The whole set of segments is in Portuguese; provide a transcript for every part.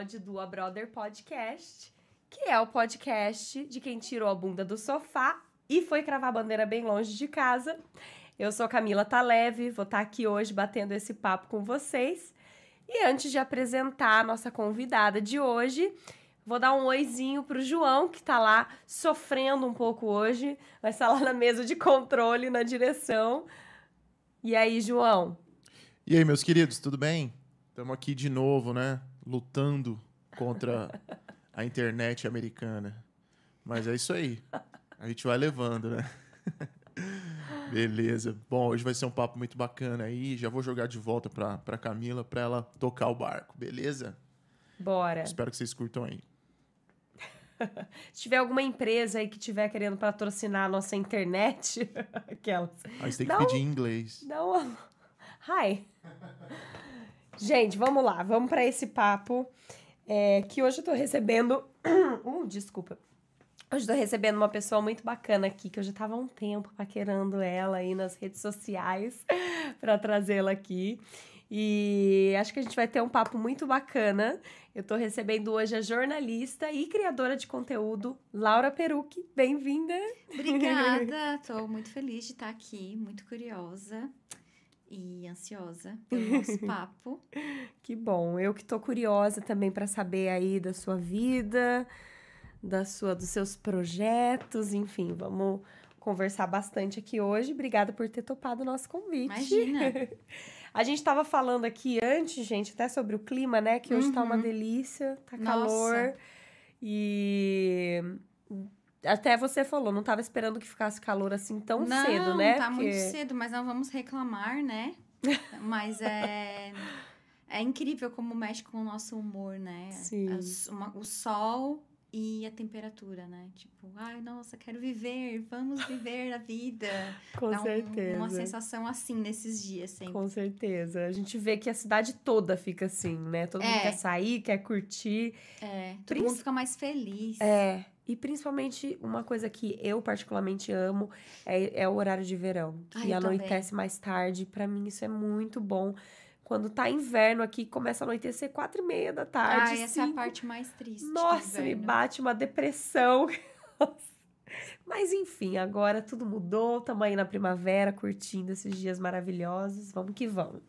episódio do A Brother Podcast, que é o podcast de quem tirou a bunda do sofá e foi cravar a bandeira bem longe de casa. Eu sou Camila Taleve, vou estar aqui hoje batendo esse papo com vocês. E antes de apresentar a nossa convidada de hoje, vou dar um oizinho pro João, que tá lá sofrendo um pouco hoje, vai estar lá na mesa de controle, na direção. E aí, João? E aí, meus queridos, tudo bem? Estamos aqui de novo, né? Lutando contra a internet americana. Mas é isso aí. A gente vai levando, né? Beleza. Bom, hoje vai ser um papo muito bacana aí. Já vou jogar de volta pra, pra Camila pra ela tocar o barco, beleza? Bora. Espero que vocês curtam aí. Se tiver alguma empresa aí que tiver querendo patrocinar a nossa internet, aquelas. Aí você tem que Não. pedir em inglês. Não. Hi. Gente, vamos lá, vamos para esse papo. é, que hoje eu tô recebendo. Uh, desculpa. Hoje tô recebendo uma pessoa muito bacana aqui, que eu já tava há um tempo paquerando ela aí nas redes sociais para trazê-la aqui. E acho que a gente vai ter um papo muito bacana. Eu tô recebendo hoje a jornalista e criadora de conteúdo, Laura Perucchi. Bem-vinda! Obrigada, tô muito feliz de estar aqui, muito curiosa e ansiosa pelo nosso papo. Que bom. Eu que tô curiosa também para saber aí da sua vida, da sua dos seus projetos, enfim, vamos conversar bastante aqui hoje. Obrigada por ter topado o nosso convite. Imagina. A gente tava falando aqui antes, gente, até sobre o clima, né, que hoje tá uma Uhum. delícia, tá Nossa. calor. E até você falou, não tava esperando que ficasse calor assim tão não, cedo, né? tá Porque- muito cedo, mas não vamos reclamar, né? mas é é incrível como mexe com o nosso humor, né? Sim. As- uma- o sol e a temperatura, né? Tipo, ai, nossa, quero viver, vamos viver a vida. Com Dá um- certeza. uma sensação assim nesses dias, sempre. Com certeza. A gente vê que a cidade toda fica assim, né? Todo mundo É. quer sair, quer curtir. É, todo Princ- mundo fica mais feliz. É. E principalmente uma coisa que eu particularmente amo é, é o horário de verão. Ah, Que eu anoitece mais tarde. Pra mim, isso é muito bom. Quando tá inverno aqui, começa a anoitecer quatro e meia da tarde. Ai, essa é a cinco. parte mais triste. Nossa, me bate uma depressão. Mas enfim, agora tudo mudou. Estamos aí na primavera, curtindo esses dias maravilhosos. Vamos que vamos.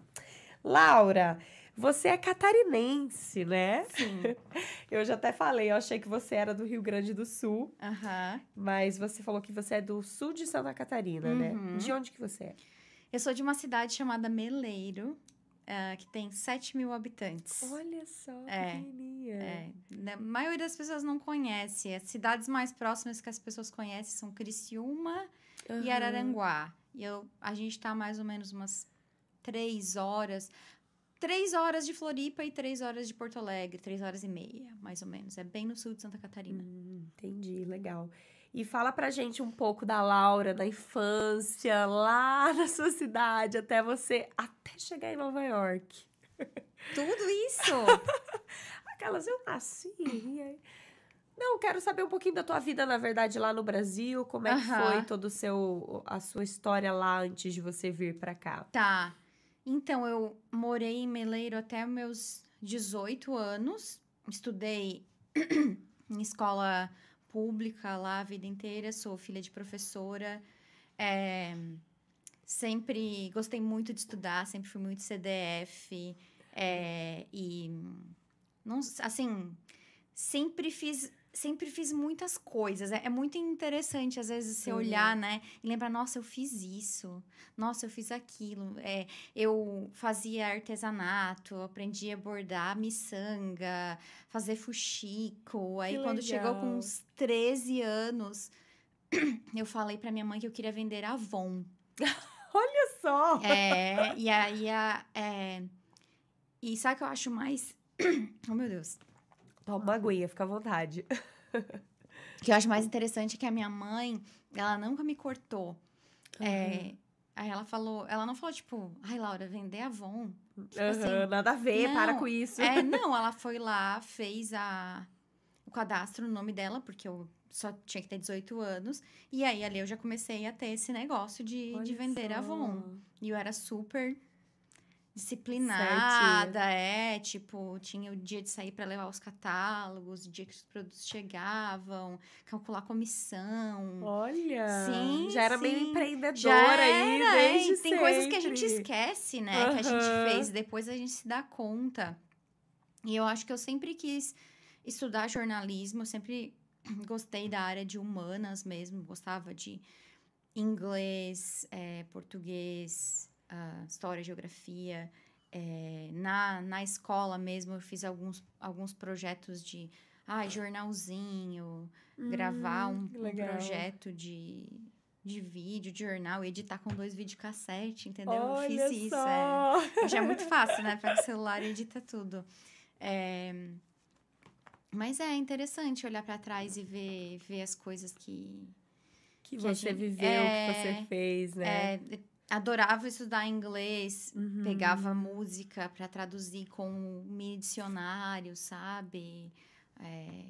Laura, você é catarinense, né? Sim. Eu já até falei, eu achei que você era do Rio Grande do Sul, Aham. mas você falou que você é do sul de Santa Catarina, né? Uhum. De onde que você é? Eu sou de uma cidade chamada Meleiro, ah, que tem 7 mil habitantes. Olha só, É, pequenininha. É, né, a maioria das pessoas não conhece. As cidades mais próximas que as pessoas conhecem são Criciúma e Aham. Araranguá. E eu, a gente tá mais ou menos umas três horas. Três horas de Floripa e três horas de Porto Alegre. Três horas e meia, mais ou menos. É bem no sul de Santa Catarina. Hum, entendi, legal. E fala pra gente um pouco da Laura, da infância, lá na sua cidade, até você, até chegar em Nova York. Tudo isso! Aquelas, eu nasci. aí- Não, quero saber um pouquinho da tua vida, na verdade, lá no Brasil. Como é que Aham. foi todo o seu, a sua história lá antes de você vir pra cá? Tá. Então, eu morei em Meleiro até meus 18 anos. Estudei em escola pública lá a vida inteira. Sou filha de professora. É, sempre gostei muito de estudar, sempre fui muito CDF. é, e, não, assim, sempre fiz... Sempre fiz muitas coisas. É, é muito interessante, às vezes, você Uhum. olhar, né? E lembrar, nossa, eu fiz isso. Nossa, eu fiz aquilo. É, eu fazia artesanato, aprendi a bordar miçanga, fazer fuxico. Aí, Que quando chegou com uns 13 anos, eu falei pra minha mãe que eu queria vender Avon. Olha só! É, e aí, a, é, e sabe o que eu acho mais... oh, meu Deus. Toma uma aguinha, fica à vontade. O que eu acho mais interessante é que a minha mãe, ela nunca me cortou. É, aí ela falou, ela não falou, tipo, ai, Laura, vender Avon. Tipo assim, Aham, nada a ver, não, para com isso. É, não, ela foi lá, fez a, o cadastro no nome dela, porque eu só tinha que ter 18 anos. E aí, ali, eu já comecei a ter esse negócio de, de vender só. Avon. E eu era super disciplinada, é, tipo, tinha o dia de sair para levar os catálogos, o dia que os produtos chegavam, calcular comissão. Olha! Sim, Já era sim. meio empreendedora Já aí, era, é, desde Tem coisas que a gente sempre. esquece, né? Que a gente fez, depois a gente se dá conta. E eu acho que eu sempre quis estudar jornalismo, eu sempre gostei da área de humanas mesmo, gostava de inglês, eh, português, ah, história, geografia. Eh, na, na escola mesmo, eu fiz alguns, alguns projetos de ah, jornalzinho, gravar Hum, um, que um legal. projeto de, de vídeo, de jornal, editar com dois videocassete, entendeu? Olha eu fiz isso. É. Hoje é muito fácil, né? Pega o celular e edita tudo. É, Mas é interessante olhar pra trás e ver, ver as coisas que. Que Que você gente- viveu, é, que você fez, né? É, adorava estudar inglês, Uhum. pegava música pra traduzir com um mini dicionário, sabe? É,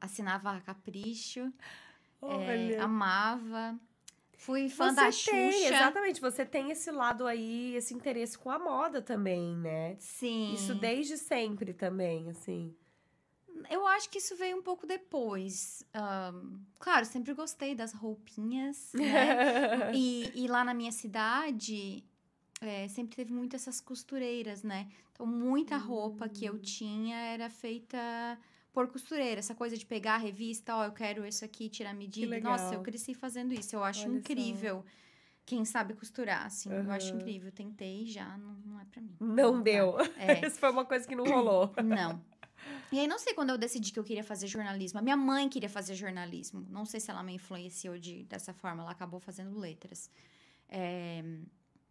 assinava a Capricho, é, amava. Fui fã você da tem, Xuxa. exatamente, você tem esse lado aí, esse interesse com a moda também, né? Sim. Isso desde sempre também, assim. Eu acho que isso veio um pouco depois. Ahn, claro, sempre gostei das roupinhas, né? e, e lá na minha cidade, é, sempre teve muito essas costureiras, né? Então, muita roupa que Hum. eu tinha era feita por costureira. Essa coisa de pegar a revista, ó, eu quero isso aqui, tirar a medida. Nossa, eu cresci fazendo isso. Eu acho Olha só. incrível. Quem sabe costurar, assim. Eu acho incrível. Tentei já, não, não é pra mim. Não dá. deu. É. Isso foi uma coisa que não rolou. Não. E aí, não sei quando eu decidi que eu queria fazer jornalismo. A minha mãe queria fazer jornalismo. Não sei se ela me influenciou de, dessa forma. Ela acabou fazendo letras. É,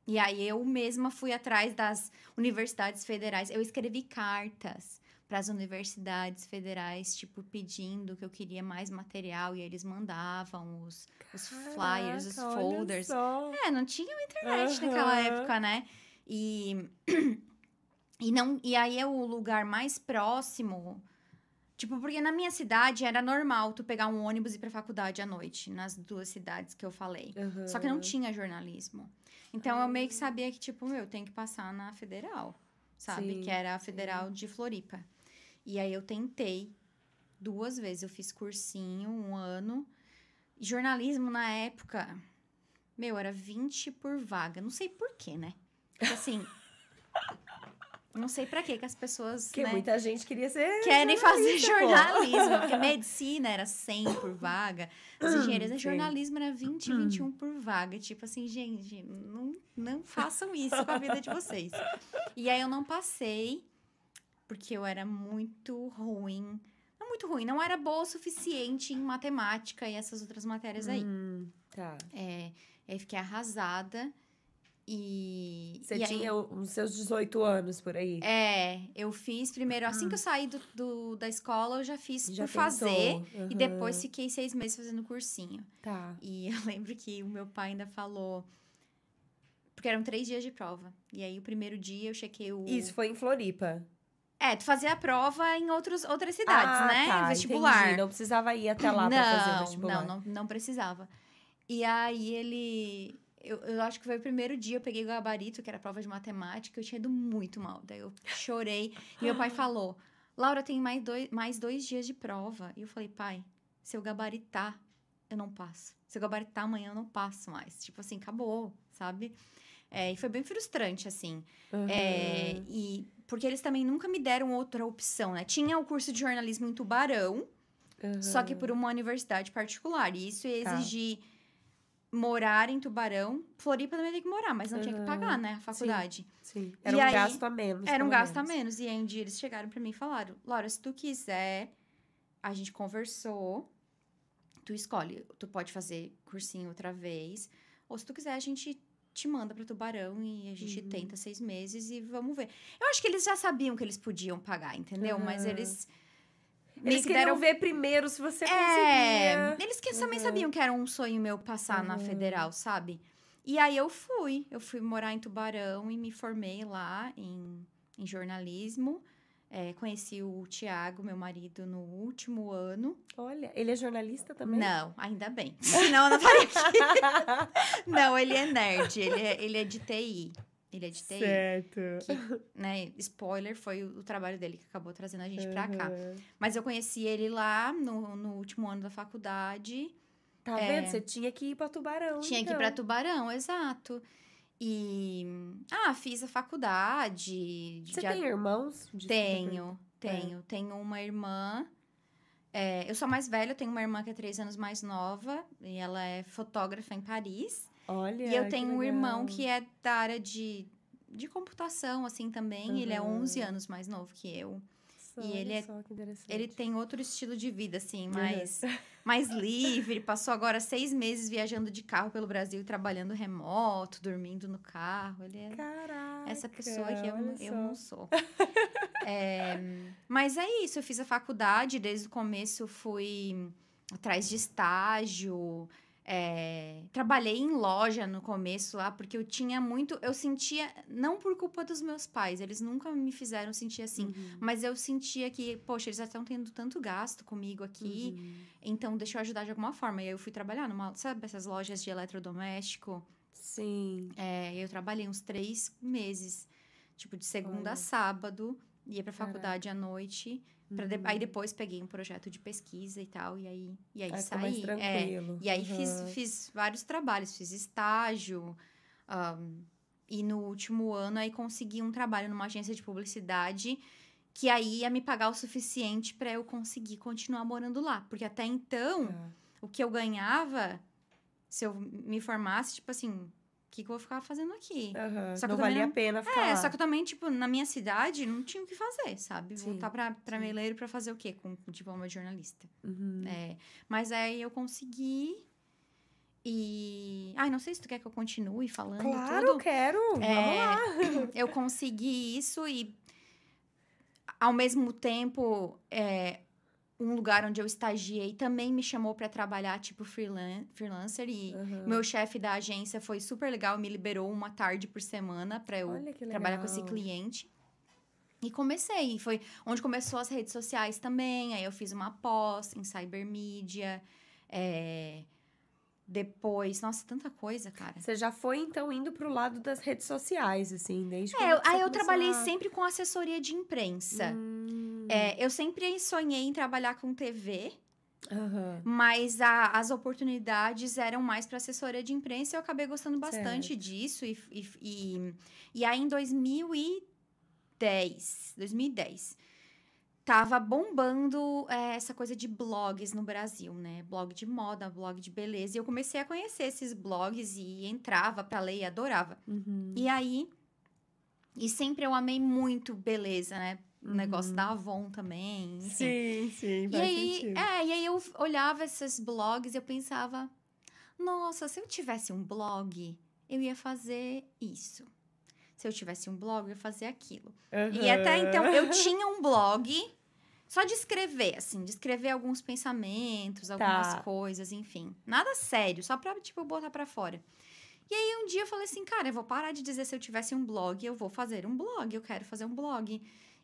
E aí, eu mesma fui atrás das universidades federais. Eu escrevi cartas para as universidades federais, tipo, pedindo que eu queria mais material. E eles mandavam os, os flyers, os Caraca, folders. É, não tinha internet Aham. naquela época, né? E, e, não, e aí é o lugar mais próximo. Tipo, porque na minha cidade era normal tu pegar um ônibus e ir pra faculdade à noite, nas duas cidades que eu falei. Só que não tinha jornalismo. Então eu meio que sabia que, tipo, meu, eu tenho que passar na federal, sabe? Sim, que era a sim. federal de Floripa. E aí eu tentei duas vezes. Eu fiz cursinho um ano. E jornalismo na época, meu, era 20 por vaga. Não sei por quê, né? Porque, assim. não sei pra quê que as pessoas. Porque né? muita gente queria ser. Querem fazer jornalismo, porque medicina era 100 por vaga, as engenharias de Sim. jornalismo era 20, 21 por vaga. Tipo assim, gente, não, não façam isso com a vida de vocês. E aí eu não passei, porque eu era muito ruim. Não muito ruim, não era boa o suficiente em matemática e essas outras matérias aí. Hum, tá. É, aí fiquei arrasada. E. Você e aí- tinha os seus 18 anos por aí. é, eu fiz primeiro, assim que eu saí do, do- da escola, eu já fiz. Já por fazer. pensou? E depois fiquei seis meses fazendo cursinho. Tá. E eu lembro que o meu pai ainda falou. Porque eram três dias de prova. E aí, o primeiro dia eu chequei o. Isso foi em Floripa. É, tu fazia a prova em outros, outras cidades, ah, né? Tá, Vestibular. entendi. Não precisava ir até lá pra fazer o não, vestibular. não, não, não precisava. E aí ele. Eu, eu acho que foi o primeiro dia, eu peguei o gabarito, que era prova de matemática, eu tinha ido muito mal. Daí eu chorei. E meu pai falou: Laura, tem mais dois, mais dois dias de prova. E eu falei, pai, se eu gabaritar, eu não passo. Se eu gabaritar amanhã, eu não passo mais. Tipo assim, acabou, sabe? É, e foi bem frustrante, assim. Aham. É, e porque eles também nunca me deram outra opção, né? Tinha o curso de jornalismo em Tubarão, só que por uma universidade particular. E isso ia Tá. Morar em Tubarão. Floripa também tem que morar, mas não tinha que pagar, né? A faculdade. Sim. Era E um aí, gasto a menos. Era um gasto a menos. menos. E aí um dia eles chegaram pra mim e falaram: Laura, se tu quiser, a gente conversou, tu escolhe. Tu pode fazer cursinho outra vez, ou se tu quiser, a gente te manda pra Tubarão e a gente Uhum. tenta seis meses e vamos ver. Eu acho que eles já sabiam que eles podiam pagar, entendeu? Mas Aham. eles. Eles que queriam deram- ver primeiro se você É, conseguia. eles que também Uhum. sabiam que era um sonho meu passar na Uhum. federal, sabe? E aí eu fui, eu fui morar em Tubarão e me formei lá em, em jornalismo. É, conheci o Tiago, meu marido, no último ano. Olha, ele é jornalista também? Não, ainda bem. Senão eu não estaria aqui. não, ele é nerd, ele é, ele é de TI. Ele é de TI. Certo. Né? Spoiler, foi o, o trabalho dele que acabou trazendo a gente pra cá. Uhum. Mas eu conheci ele lá no, no último ano da faculdade. Tá É. vendo? Você tinha que ir pra Tubarão. Tinha que ir então. pra Tubarão, exato. E. Ah, fiz a faculdade. Você já- tem irmãos? Desculpa, Tenho, É. tenho. Tenho uma irmã. é, eu sou mais velha, eu tenho uma irmã que é três anos mais nova. E ela é fotógrafa em Paris. Olha. e eu tenho um irmão que é da área de, de computação, assim, também. Ele é Uhum. 11 anos mais novo que eu. Só, e ele é- só. Ele tem outro estilo de vida, assim, Uhum. mais, mais livre. Passou agora seis meses viajando de carro pelo Brasil, trabalhando remoto, dormindo no carro. Ele é Caraca. essa pessoa que eu, eu não sou. É, mas é isso, eu fiz a faculdade, desde o começo fui atrás de estágio. É, trabalhei em loja no começo lá, porque eu tinha muito. Eu sentia, não por culpa dos meus pais, eles nunca me fizeram sentir assim. Uhum. Mas eu sentia que, poxa, eles já estão tendo tanto gasto comigo aqui, Uhum. então deixa eu ajudar de alguma forma. E aí eu fui trabalhar numa, sabe, essas lojas de eletrodoméstico. Sim. É, eu trabalhei uns três meses, tipo, de segunda Olha. a sábado, ia pra Caraca. faculdade à noite. De- Uhum. Aí depois peguei um projeto de pesquisa e tal, e aí, e aí Aí saí. É, e aí fiz, Uhum. fiz vários trabalhos, fiz estágio. ahn, e no último ano aí consegui um trabalho numa agência de publicidade que aí ia me pagar o suficiente pra eu conseguir continuar morando lá. Porque até então, Tá. o que eu ganhava, se eu me formasse, tipo assim, o que, que eu vou ficar fazendo aqui? Aham. Só que não valia não- a pena ficar É, lá. só que eu também, tipo, na minha cidade, não tinha o que fazer, sabe? Sim, Voltar pra, pra. Meleiro pra fazer o quê? Com o diploma de jornalista. Uhum. É, mas aí eu consegui. E. Ai, não sei se tu quer que eu continue falando Claro, tudo. quero. Vamos É, lá. eu consegui isso e ao mesmo tempo é, um lugar onde eu estagiei também me chamou para trabalhar tipo freelan freelancer e Uhum. meu chefe da agência foi super legal, me liberou uma tarde por semana para eu trabalhar com esse cliente. E comecei, foi onde começou as redes sociais também. Aí eu fiz uma pós em cybermídia. é, Depois, nossa, tanta coisa, cara. Você já foi, então, indo pro lado das redes sociais, assim, desde É, aí eu trabalhei a- sempre com assessoria de imprensa. Hum. É, eu sempre sonhei em trabalhar com TV, Aham. mas a- as oportunidades eram mais para assessoria de imprensa e eu acabei gostando bastante Certo. disso. E, e, e, e aí, em 2010, 2010, tava bombando é, essa coisa de blogs no Brasil, né? Blog de moda, blog de beleza. E eu comecei a conhecer esses blogs e entrava pra ler e adorava. Uhum. E aí... E sempre eu amei muito beleza, né? O negócio da Avon também, enfim. Sim, sim, E faz aí, sentido. é, e aí eu olhava esses blogs e eu pensava, nossa, se eu tivesse um blog, eu ia fazer isso. Se eu tivesse um blog, eu ia fazer aquilo. E até então, eu tinha um blog só de escrever, assim, de escrever alguns pensamentos, algumas Tá. coisas, enfim. Nada sério, só pra, tipo, botar pra fora. E aí, um dia eu falei assim, cara, eu vou parar de dizer se eu tivesse um blog, eu vou fazer um blog, eu quero fazer um blog.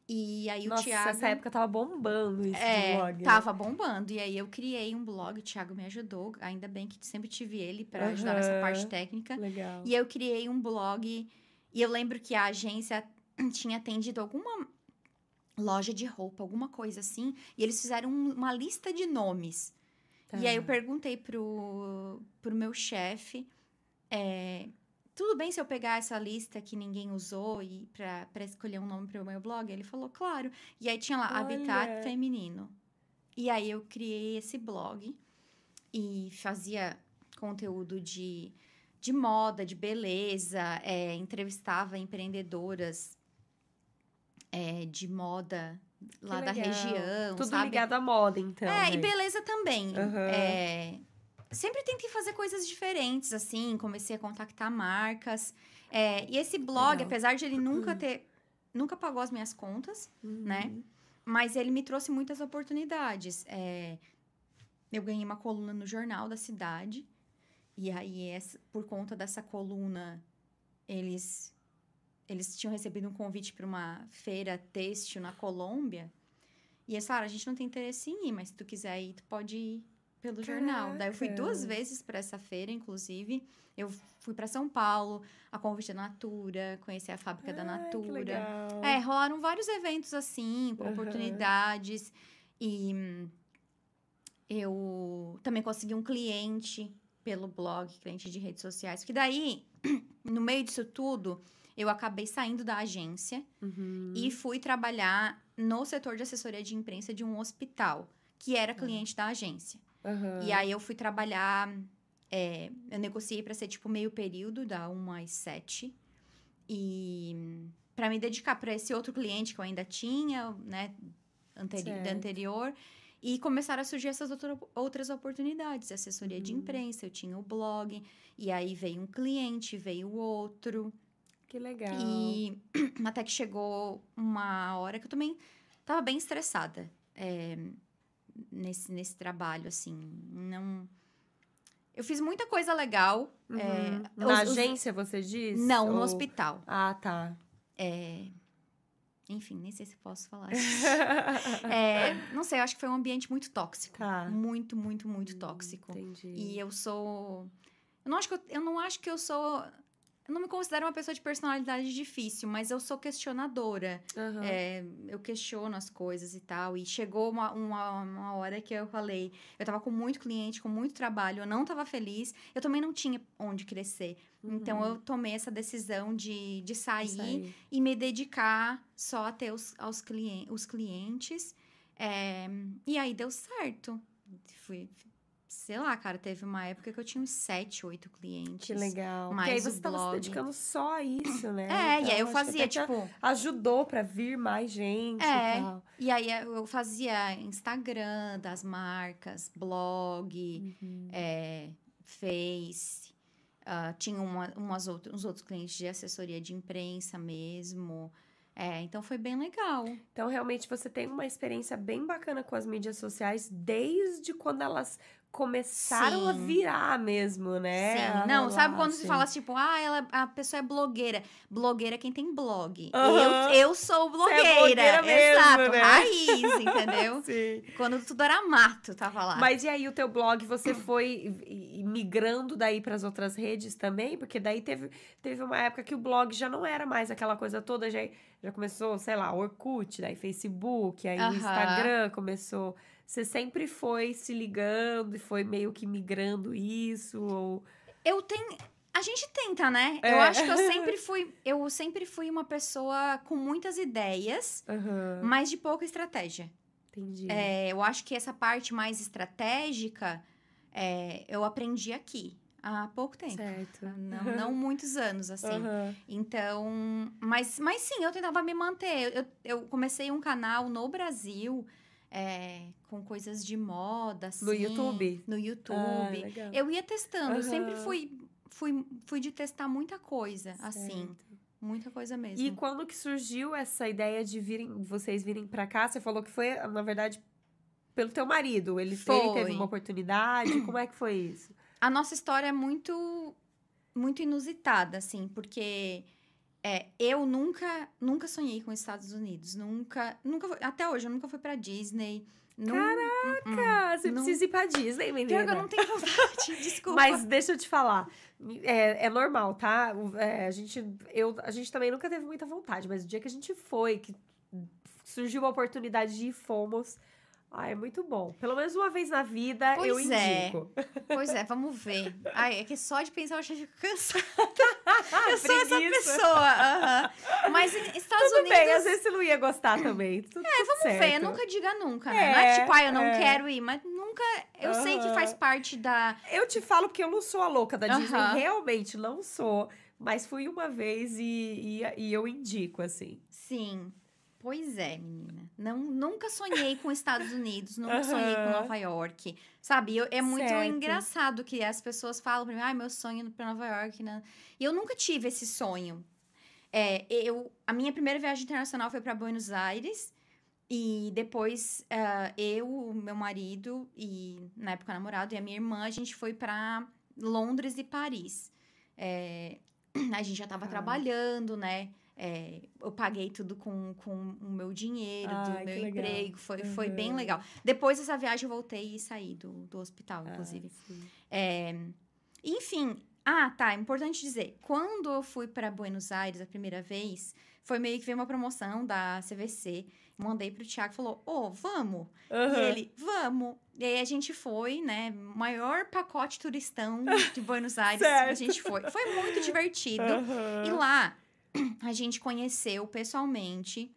E aí, Nossa, o Thiago... essa época tava bombando isso É, blog. né? tava bombando. E aí eu criei um blog, o Thiago me ajudou. Ainda bem que sempre tive ele pra ajudar nessa parte técnica. Legal. E eu criei um blog. E eu lembro que a agência tinha atendido alguma loja de roupa, alguma coisa assim. E eles fizeram um- uma lista de nomes. E aí eu Tá. perguntei pro, pro meu chefe. é, tudo bem se eu pegar essa lista que ninguém usou e pra, pra escolher um nome pro meu blog? Ele falou, claro. E aí tinha lá, Habitat Olha. Feminino. E aí eu criei esse blog e fazia conteúdo de, de moda, de beleza, é, entrevistava empreendedoras é, de moda lá da região, Tudo sabe? ligado à moda, então. É, né? e beleza também. Aham. É, sempre tentei fazer coisas diferentes, assim, comecei a contactar marcas. É, e esse blog, Legal. apesar de ele nunca ter. Nunca pagou as minhas contas, Uhum. né? Mas ele me trouxe muitas oportunidades. É, eu ganhei uma coluna no jornal da cidade. E aí, essa- por conta dessa coluna, eles, eles tinham recebido um convite para uma feira têxtil na Colômbia. E eles falaram, a gente não tem interesse em ir, mas se tu quiser ir, tu pode ir, pelo jornal. Daí eu fui Caraca. duas vezes para essa feira, inclusive. Eu fui para São Paulo, a convite da Natura, conhecer a fábrica da Ai, que Natura. É, rolaram vários eventos assim, Aham. oportunidades. E eu também consegui um cliente pelo blog, cliente de redes sociais. Que daí, no meio disso tudo, eu acabei saindo da agência Uhum. e fui trabalhar no setor de assessoria de imprensa de um hospital, que era cliente da agência. Aham. E aí eu fui trabalhar. é, eu negociei para ser tipo meio período, da 1 às 7. E para me dedicar para esse outro cliente que eu ainda tinha, né, anteri da Certo. anterior. E começaram a surgir essas outra- outras oportunidades. Assessoria de Uhum. imprensa, eu tinha o blog. E aí veio um cliente, veio outro. Que legal. E até que chegou uma hora que eu também tava bem estressada é, nesse, nesse trabalho, assim. Não. Eu fiz muita coisa legal. Uhum. é, Na os- os- agência, você diz? Não, no Ou- hospital. Ah, tá. Enfim, nem sei se posso falar disso. É, não sei, eu acho que foi um ambiente muito tóxico. tá. Muito, muito, muito tóxico. Entendi. E eu sou. Eu não acho que eu, eu não acho que eu sou. Eu não me considero uma pessoa de personalidade difícil, mas eu sou questionadora. Aham. É, eu questiono as coisas e tal. E chegou uma, uma, uma hora que eu falei, eu tava com muito cliente, com muito trabalho, eu não tava feliz, eu também não tinha onde crescer. Então Uhum. eu tomei essa decisão de, de sair aí. e me dedicar só a ter os, aos clien os clientes. É, e aí deu certo. Fui, sei lá, cara, teve uma época que eu tinha uns sete, oito clientes. Que legal. Porque aí você tava se blog. dedicando só a isso, né? É, e aí eu Então, acho que fazia, tipo. Ajudou pra vir mais gente É. e tal. E aí eu fazia Instagram das marcas, blog, Uhum. é, Face. ah, tinha uma, umas outras, uns outros clientes de assessoria de imprensa mesmo. É, então foi bem legal. Então, realmente, você tem uma experiência bem bacana com as mídias sociais desde quando elas começaram a Sim. virar mesmo, né? Sim. A Não, sabe quando se assim. fala tipo, ah, ela, a pessoa é blogueira. Blogueira é quem tem blog. Aham. Eu, eu sou é blogueira. blogueira mesmo, Exato, né? raiz, entendeu? Sim. Quando tudo era mato, tava lá. Mas e aí, o teu blog, você foi migrando daí para as outras redes também? Porque daí teve, teve uma época que o blog já não era mais aquela coisa toda, já, já começou, sei lá, Orkut, daí Facebook, aí Aham. Instagram começou. Você sempre foi se ligando e foi meio que migrando isso? Ou... Eu tenho. A gente tenta, né? É. Eu acho que eu sempre fui. Eu sempre fui uma pessoa com muitas ideias, Aham, mas de pouca estratégia. entendi. É, eu acho que essa parte mais estratégica é, eu aprendi aqui há pouco tempo. Certo. Não, não muitos anos, assim. Aham. Então, mas, mas sim, eu tentava me manter. Eu, eu comecei um canal no Brasil é, com coisas de moda, assim. No YouTube? No Ah, YouTube. legal. eu ia testando, eu sempre fui, fui, fui de testar muita coisa, assim. Certo. Muita coisa mesmo. E quando que surgiu essa ideia de virem, vocês virem pra cá? Você falou que foi, na verdade, pelo teu marido. Ele, ele teve uma oportunidade. Como é que foi isso? A nossa história é muito, muito inusitada, assim, porque é, eu nunca, nunca sonhei com os Estados Unidos. Nunca, nunca até hoje, eu nunca fui pra Disney. Caraca! Cara, você não- precisa ir pra Disney, menina. Pior eu não tenho vontade, desculpa. Mas deixa eu te falar. É, é normal, tá? É, a, gente, eu, a gente também nunca teve muita vontade, mas o dia que a gente foi, que surgiu a oportunidade de ir, fomos. Ah, é muito bom. Pelo menos uma vez na vida, eu Pois é. indico. Pois é, vamos ver. Ai, é que só de pensar eu já fico cansada. Ah, Eu sou essa pessoa. aham. Mas Estados Tudo Unidos. bem, às vezes você não ia gostar também. Tudo, é, Vamos ver, nunca diga nunca, né? não é É, tipo, ah, eu não é. quero ir, mas nunca. Eu sei que faz parte da. Eu te falo porque eu não sou a louca da Disney, Aham. realmente não sou. Mas fui uma vez e, e, e eu indico, assim. Sim. Pois é, menina. Não, nunca sonhei com Estados Unidos, nunca sonhei com. Nova York. Sabe? Eu- é muito Certo. engraçado que as pessoas falam pra mim, ai, meu sonho é pra Nova York. Né? E eu nunca tive esse sonho. É, eu, a minha primeira viagem internacional foi para Buenos Aires. E depois, ah, eu, meu marido e, na época, namorado, e a minha irmã, a gente foi para Londres e Paris. É, a gente já tava Ah. trabalhando, né? É, eu paguei tudo com, com o meu dinheiro, Ai, do meu emprego. Foi, foi bem Uhum. legal. Depois dessa viagem, eu voltei e saí do, do hospital, inclusive. Ah. É, enfim, ah, tá, importante dizer. Quando eu fui para Buenos Aires a primeira vez, foi meio que veio uma promoção da CVC. Mandei pro Thiago, falou, ô, vamos. E Aham. ele, vamos. E aí a gente foi, né? Maior pacote turistão de Buenos Aires. A gente foi. Foi muito divertido. Aham. E lá a gente conheceu pessoalmente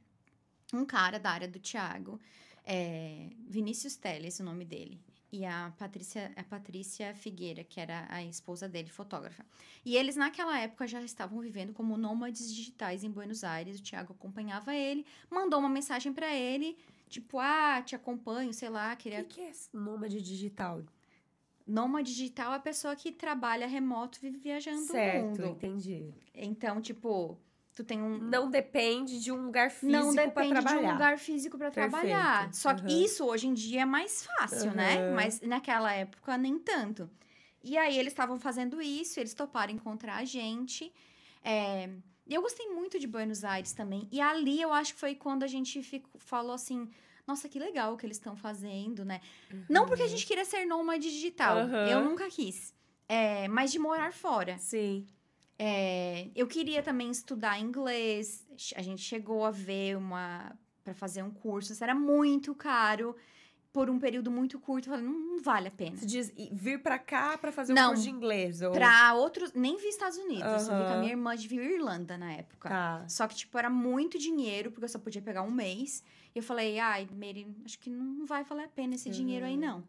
um cara da área do Thiago, é, Vinícius Teles, o nome dele. E a Patrícia, a Patrícia Figueira, que era a esposa dele, fotógrafa. E eles, naquela época, já estavam vivendo como nômades digitais em Buenos Aires. O Thiago acompanhava ele, mandou uma mensagem pra ele, tipo, ah, te acompanho, sei lá, O queria que, que é nômade digital? Nômade digital é a pessoa que trabalha remoto vive viajando certo, o mundo. entendi. Então, tipo, tu tem um. Não depende de um lugar físico não pra depende de trabalhar. um lugar físico para trabalhar. Só que aham. isso hoje em dia é mais fácil, né? Aham. Mas naquela época nem tanto. E aí eles estavam fazendo isso, eles toparam encontrar a gente. É, E eu gostei muito de Buenos Aires também. E ali eu acho que foi quando a gente ficou, falou assim. Nossa, que legal o que eles estão fazendo, né? Não porque a gente queria ser nômade digital. Eu nunca quis. É, mas de morar fora. Sim. É, eu queria também estudar inglês. A gente chegou a ver uma para fazer um curso, isso era muito caro por um período muito curto. Eu falei, não, vale a pena. Você diz vir pra cá pra fazer um Não. curso de inglês? Ou... Para outros, nem vi Estados Unidos. Eu vi com a minha irmã de vir Irlanda na época. Tá. Só que, tipo, era muito dinheiro, porque eu só podia pegar um mês. E eu falei, ai, Mary, acho que não vai valer a pena esse dinheiro aí, Uhum. não.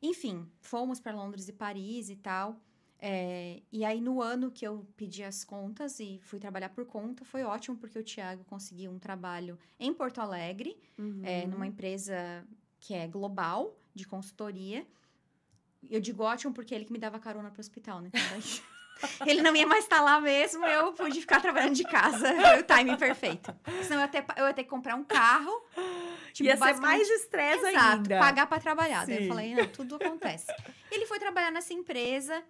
Enfim, fomos para Londres e Paris e tal. É, e aí, no ano que eu pedi as contas e fui trabalhar por conta, foi ótimo, porque o Thiago conseguiu um trabalho em Porto Alegre, Uhum. é, numa empresa que é global, de consultoria. Eu digo ótimo porque ele que me dava carona pro hospital, né? Então, ele não ia mais estar lá mesmo, eu pude ficar trabalhando de casa. Foi o timing perfeito. Senão eu ia ter, eu ia ter que comprar um carro. Tipo, Ia ser mais estresse Exato, ainda. pagar pra trabalhar. Daí eu falei, não, tudo acontece. Ele foi trabalhar nessa empresa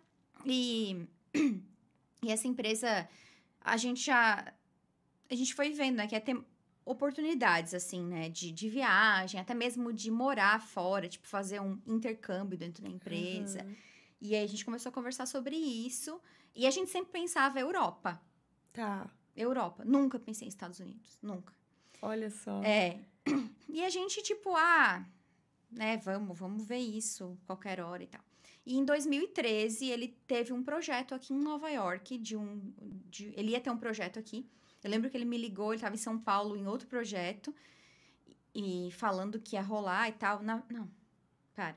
e, e essa empresa, a gente já. A gente foi vendo, né, que ia ter oportunidades, assim, né, de, de viagem, até mesmo de morar fora, tipo, fazer um intercâmbio dentro da empresa. Uhum. E aí a gente começou a conversar sobre isso. E a gente sempre pensava Europa. Tá. Europa. Nunca pensei em Estados Unidos. Nunca. Olha só. É. E a gente, tipo, ah, né, vamos, vamos ver isso qualquer hora e tal. E em 2013, ele teve um projeto aqui em Nova York, de um. de- ele ia ter um projeto aqui. Eu lembro que ele me ligou, ele estava em São Paulo em outro projeto, e falando que ia rolar e tal. Não, não para.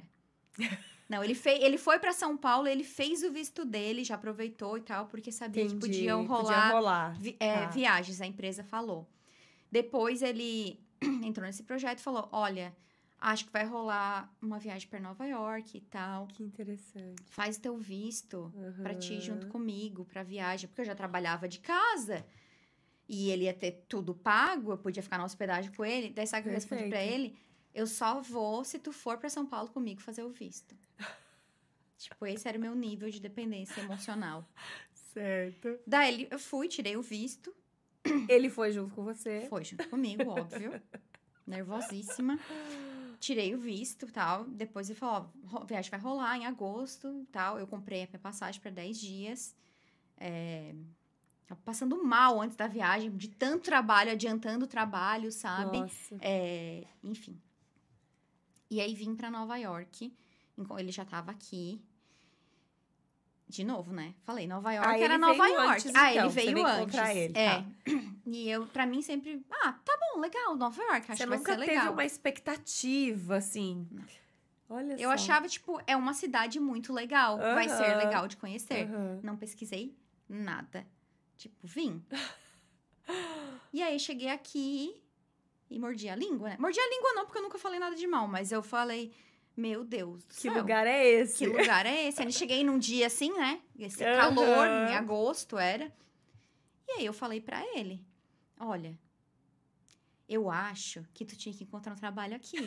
Não, ele, fez, ele foi para São Paulo, ele fez o visto dele, já aproveitou e tal, porque sabia Entendi. que podiam Podia rolar rolar. Vi- é, Tá. viagens, a empresa falou. Depois ele entrou nesse projeto e falou: Olha, acho que vai rolar uma viagem para Nova York e tal. Que interessante. Faz teu visto pra ti Uhum. junto comigo pra viagem, porque eu já trabalhava de casa. E ele ia ter tudo pago, eu podia ficar na hospedagem com ele. Daí sabe o que eu respondi pra Perfeito. ele? Eu só vou se tu for pra São Paulo comigo fazer o visto. tipo, esse era o meu nível de dependência emocional. Certo. Daí ele- eu fui, tirei o visto. Ele foi junto com você. Foi junto comigo, óbvio. Nervosíssima. Tirei o visto e tal. Depois ele falou: ó, ro- viagem vai rolar em agosto tal. Eu comprei a minha passagem para 10 dias. É, tava passando mal antes da viagem, de tanto trabalho, adiantando o trabalho, sabe? Nossa. É, enfim. E aí vim para Nova York. Ele já tava aqui. De novo, né? Falei, Nova York Ah, era Nova York. antes, ah, então, ele veio antes. encontrar ele, É. tá. E eu, pra mim, sempre. Ah, tá bom, legal, Nova York. Acho Você que vai nunca ser teve legal. uma expectativa, assim. Olha Eu só. achava, tipo, é uma cidade muito legal. Vai ser legal de conhecer. Aham. Não pesquisei nada. Tipo, vim. e aí cheguei aqui e mordi a língua, né? Mordi a língua não, porque eu nunca falei nada de mal, mas eu falei, meu Deus do Que céu. lugar é esse? Que lugar é esse? Aí cheguei num dia assim, né? Esse Aham. calor, em agosto era. E aí eu falei pra ele: Olha, eu acho que tu tinha que encontrar um trabalho aqui.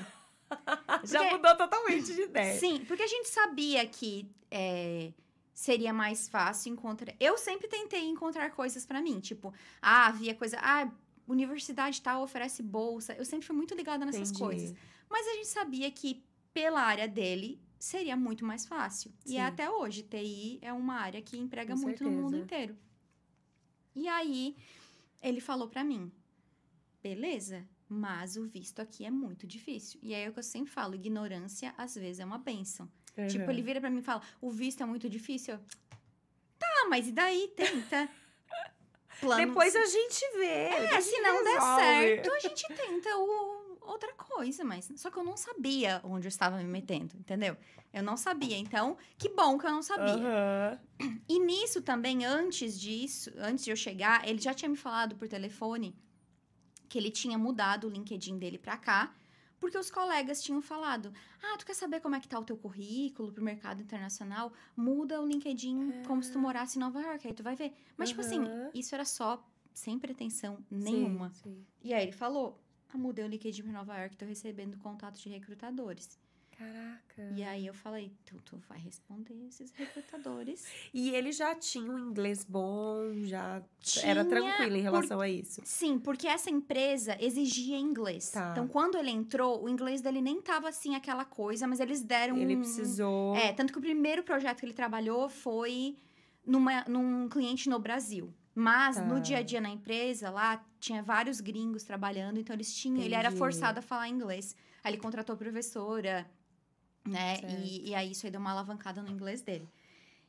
Já Porque- mudou totalmente de ideia. Sim, porque a gente sabia que é, seria mais fácil encontrar. Eu sempre tentei encontrar coisas pra mim, tipo, ah, havia coisa, ah, universidade tal oferece bolsa. Eu sempre fui muito ligada nessas Entendi. coisas. Mas a gente sabia que pela área dele seria muito mais fácil. E Sim. até hoje, TI é uma área que emprega Com muito no mundo certeza. inteiro. E aí, ele falou pra mim: beleza, mas o visto aqui é muito difícil. E aí é o que eu sempre falo: ignorância às vezes é uma benção. Tipo, Uhum. ele vira pra mim e fala: o visto é muito difícil. Eu, tá, mas e daí? Tenta. Plano Depois a gente vê. é, se não der certo, a gente tenta o- outra coisa, mas só que eu não sabia onde eu estava me metendo, entendeu? Eu não sabia, então, que bom que eu não sabia. Aham. E nisso também, antes disso, antes de eu chegar, ele já tinha me falado por telefone que ele tinha mudado o LinkedIn dele pra cá, porque os colegas tinham falado: "Ah, tu quer saber como é que tá o teu currículo pro mercado internacional? Muda o LinkedIn como se tu morasse em Nova York, aí tu vai ver". Mas tipo assim, isso era só sem pretensão nenhuma. Sim, sim. E aí ele falou: ah, mudei o LinkedIn pra Nova York, tô recebendo contatos de recrutadores. Caraca. E aí eu falei, tu, tu vai responder esses recrutadores. E ele já tinha um inglês bom, já era Tinha, tranquilo em relação a isso. Sim, porque essa empresa exigia inglês. Tá. Então, quando ele entrou, o inglês dele nem tava assim aquela coisa, mas eles deram Ele um- precisou. É, tanto que o primeiro projeto que ele trabalhou foi numa, num cliente no Brasil. Mas Tá. no dia a dia na empresa, lá tinha vários gringos trabalhando, então eles tinham. Ele era Entendi. forçado a falar inglês. Aí ele contratou professora, né? E, e aí isso aí deu uma alavancada no inglês dele.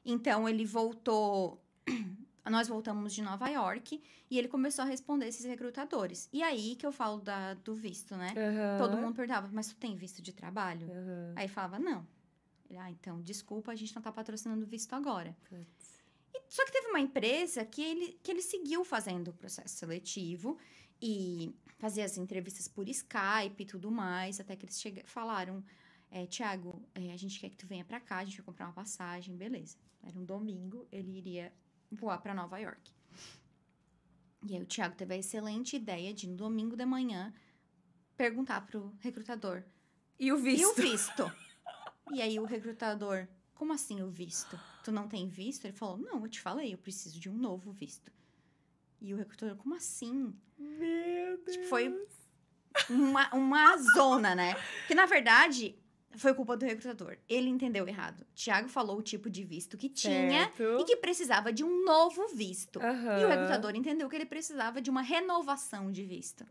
Então ele voltou. Nós voltamos de Nova York e ele começou a responder esses recrutadores. E aí que eu falo da, do visto, né? Aham. Todo mundo perguntava, mas tu tem visto de trabalho? Aham. Aí falava, não. Ele, ah, então, desculpa, a gente não tá patrocinando visto agora. Putz. E- só que teve uma empresa que ele, que ele seguiu fazendo o processo seletivo e fazia as entrevistas por Skype e tudo mais, até que eles chega, falaram, é, Tiago, a gente quer que tu venha pra cá, a gente vai comprar uma passagem, beleza. Era um domingo, ele iria voar pra Nova York. E aí o Tiago teve a excelente ideia de, no domingo de manhã, perguntar pro recrutador, E o visto? e o visto? e aí o recrutador, como assim o visto? Tu não tem visto? Ele falou, não, eu te falei, eu preciso de um novo visto. E o recrutador, como assim? Meu Deus. Tipo, foi uma, uma zona, né? Porque, na verdade, foi culpa do recrutador. Ele entendeu errado. Tiago falou o tipo de visto que tinha Certo. e que precisava de um novo visto. Aham. E o recrutador entendeu que ele precisava de uma renovação de visto.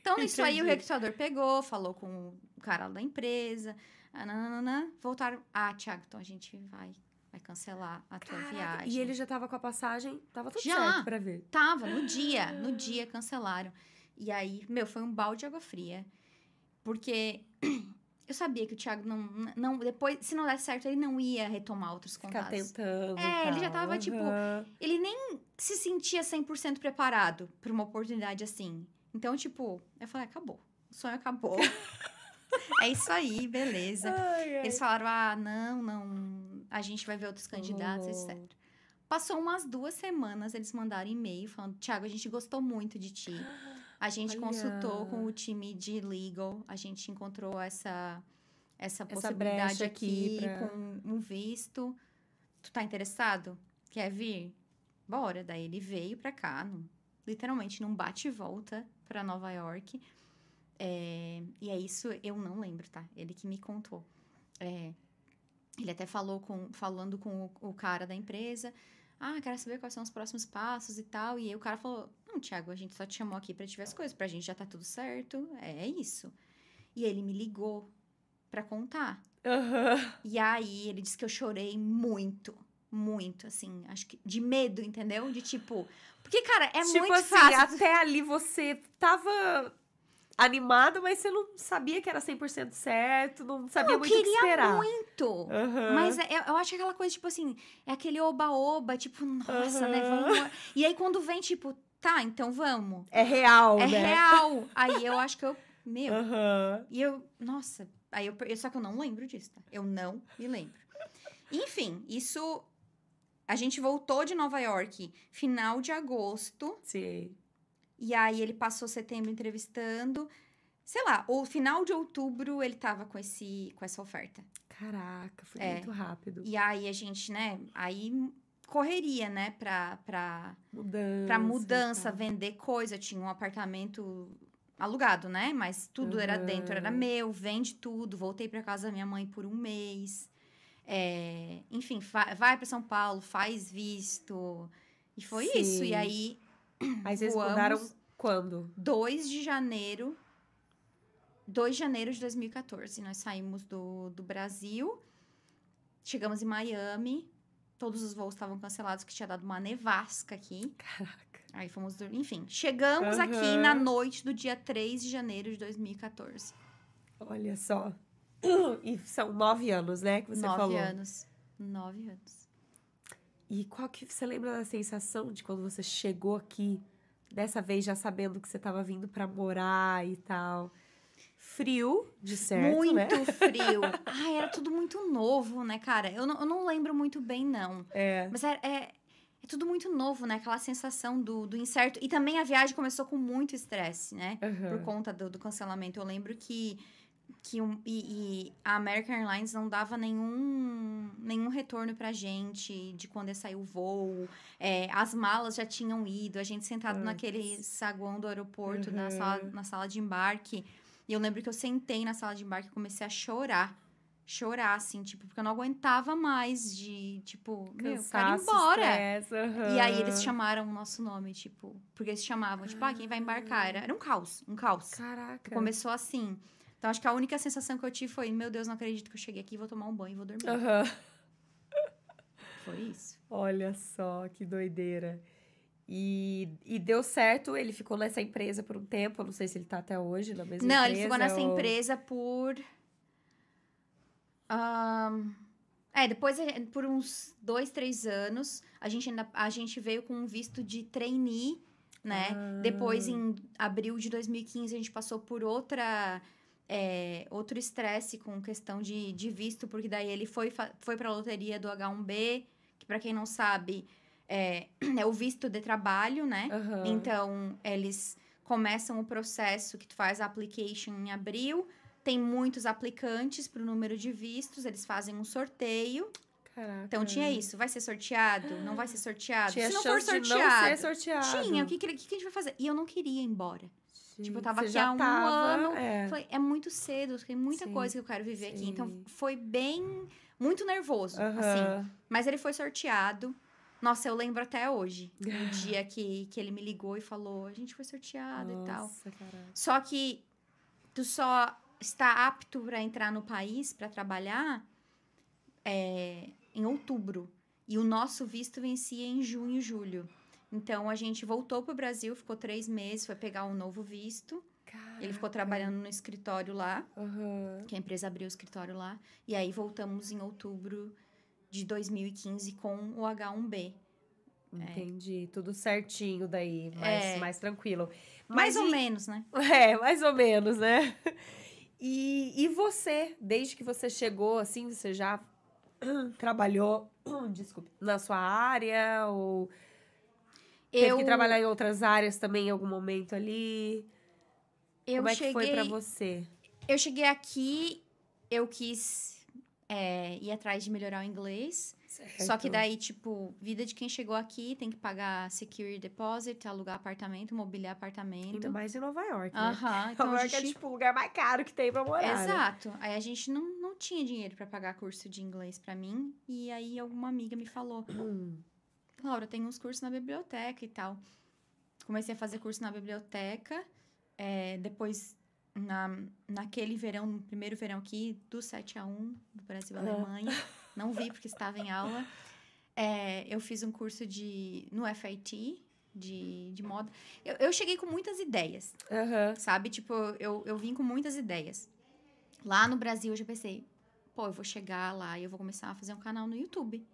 Então, isso aí, o recrutador pegou, falou com o cara da empresa, nananana, voltaram. Ah, Thiago, então a gente vai, vai cancelar a tua Caraca, viagem. E ele já tava com a passagem, tava tudo Já. certo pra ver. Tava, no dia, no dia cancelaram. E aí, meu, foi um balde de água fria. Porque eu sabia que o Thiago não, não. Depois, se não der certo, ele não ia retomar outros Ficar contatos. tentando. É, e ele já tal. tava, tipo, Aham. ele nem se sentia 100% preparado pra uma oportunidade assim. Então, tipo, eu falei, acabou. O sonho acabou. é isso aí, beleza. Ai, ai. Eles falaram, ah, não, não, a gente vai ver outros candidatos, Oh. etc. Passou umas duas semanas, eles mandaram e-mail falando, Tiago, a gente gostou muito de ti. A gente Olha. consultou com o time de legal, a gente encontrou essa, essa Essa possibilidade aqui aqui, pra- com um visto. Tu tá interessado? Quer vir? Bora. Daí ele veio pra cá, num- literalmente num bate e volta pra Nova York. É, e é isso, eu não lembro, tá? Ele que me contou. É, ele até falou com, falando com o, o cara da empresa. Ah, quero saber quais são os próximos passos e tal. E aí o cara falou: Não, Thiago, a gente só te chamou aqui pra te ver as coisas. Pra gente já tá tudo certo. É, é isso. E ele me ligou pra contar. Aham. E aí ele disse que eu chorei muito. Muito, assim, acho que de medo, entendeu? De tipo. Porque, cara, é tipo muito assim, fácil. até ali você tava animado, mas você não sabia que era 100% certo, não sabia eu muito o que queria esperar. muito. Aham. Mas é- eu, eu acho aquela coisa, tipo assim, é aquele oba-oba, tipo, nossa, né? Aham. Vamos. E aí quando vem, tipo, tá, então vamos. É real, É né? real. Aí eu acho que eu. Meu. Aham. E eu. Nossa. Aí eu. Só que eu não lembro disso, tá? Eu não me lembro. Enfim, isso. A gente voltou de Nova York final de agosto. Sim. E aí ele passou setembro entrevistando. sei lá, o final de outubro ele tava com, esse, com essa oferta. Caraca, foi É. muito rápido. E aí a gente, né, aí correria, né, pra, pra, Mudança. pra mudança, tal. vender coisa. Eu tinha um apartamento alugado, né? Mas tudo era dentro, era meu, vende tudo. Voltei pra casa da minha mãe por um mês. É, enfim, vai pra São Paulo, faz visto. E foi isso. E Sim. aí, Aí vocês voamos. mudaram quando? 2 de janeiro. 2 de janeiro de 2014. Nós saímos do, do Brasil. Chegamos em Miami. Todos os voos estavam cancelados, que tinha dado uma nevasca aqui. Caraca. Aí fomos dormir. Enfim, chegamos aqui Aham. na noite do dia 3 de janeiro de 2014. Olha só. E são nove anos, né? Que você Nove falou. anos. Nove anos. E qual que você lembra da sensação de quando você chegou aqui, dessa vez já sabendo que você tava vindo pra morar e tal? Frio, de certo, muito né? frio. Ai, era tudo muito novo, né, cara? Eu não, eu não lembro muito bem, não. É. Mas é, é, é tudo muito novo, né? Aquela sensação do, do incerto. E também a viagem começou com muito estresse, né? Por Aham. conta do, do cancelamento. Eu lembro que, que um, e, e a American Airlines não dava nenhum, nenhum retorno pra gente de quando ia sair o voo. É, as malas já tinham ido, a gente sentado naquele saguão do aeroporto, na, Uhum. sala, na sala de embarque. E eu lembro que eu sentei na sala de embarque e comecei a chorar. Chorar, assim, tipo, porque eu não aguentava mais de, tipo, meu, eu quero ir Cansaço, embora. estresse, E aí eles chamaram o nosso nome, tipo, porque eles chamavam, tipo, ah, quem vai embarcar? Era, era um caos, um caos. Caraca. Começou assim. Então acho que a única sensação que eu tive foi, meu Deus, não acredito que eu cheguei aqui, vou tomar um banho e vou dormir. Aham. Foi isso. Olha só, que doideira. E, e deu certo, ele ficou nessa empresa por um tempo, eu não sei se ele tá até hoje na mesma não, empresa. ele ficou nessa ou- empresa por. ahn, é, depois, eh, por uns dois, três anos, a gente, ainda, a gente veio com um visto de trainee, né? Ah. Depois, em abril de 2015, a gente passou por outra. É, outro estresse com questão de, de visto, porque daí ele foi, foi pra loteria do H1B, que pra quem não sabe, é, é o visto de trabalho, né? Aham. Então, eles começam o processo que tu faz a application em abril. Tem muitos aplicantes para o número de vistos, eles fazem um sorteio. Caraca. Então, tinha isso. Vai ser sorteado? Não vai ser sorteado? Tinha Se não for sorteado, não sorteado. tinha. O que, que que a gente vai fazer? E eu não queria ir embora. Tipo, eu tava aqui há um tava, ano, é. Falei, é muito cedo, tem muita Sim, coisa que eu quero viver aqui. Então, sim. foi bem... Muito nervoso, assim. Mas ele foi sorteado. Nossa, eu lembro até hoje. O dia que, que ele me ligou e falou, a gente foi sorteado e tal. Nossa, caraca. Só que tu só está apto para entrar no país para trabalhar é, em outubro. E o nosso visto vencia em junho e julho. Então a gente voltou pro Brasil, ficou três meses, foi pegar um novo visto. Ele ficou Caraca. trabalhando no escritório lá, Aham. que a empresa abriu o escritório lá. E aí voltamos em outubro de 2015 com o H1B. Entendi. Tudo certinho daí, mais, É. mais tranquilo. Mais Mas ou e- menos, né? É, mais ou menos, né? E, e você, desde que você chegou, assim, você já trabalhou, desculpe, na sua área ou teve eu que trabalhar em outras áreas também em algum momento ali? eu Como é cheguei, que foi pra você? Eu cheguei aqui, eu quis é, ir atrás de melhorar o inglês. Só que Certo. daí, tipo, vida de quem chegou aqui tem que pagar security deposit, alugar apartamento, mobiliar apartamento. Ainda mais em Nova York, né? Aham, então Nova York é gente... tipo o lugar mais caro que tem pra morar. né? Exato. Aí a gente não, não tinha dinheiro pra pagar curso de inglês pra mim. E aí alguma amiga me falou, Hum, Laura, tem uns cursos na biblioteca e tal. Comecei a fazer curso na biblioteca. é, depois, na, naquele verão, no primeiro verão aqui, do 7 a 1 do Brasil e Ah. Alemanha. Não vi porque estava em aula. É, eu fiz um curso de no FIT, de, de moda. Eu, eu cheguei com muitas ideias, Aham. sabe? Tipo, eu, eu vim com muitas ideias. Lá no Brasil, eu já pensei, pô, eu vou chegar lá e eu vou começar a fazer um canal no YouTube.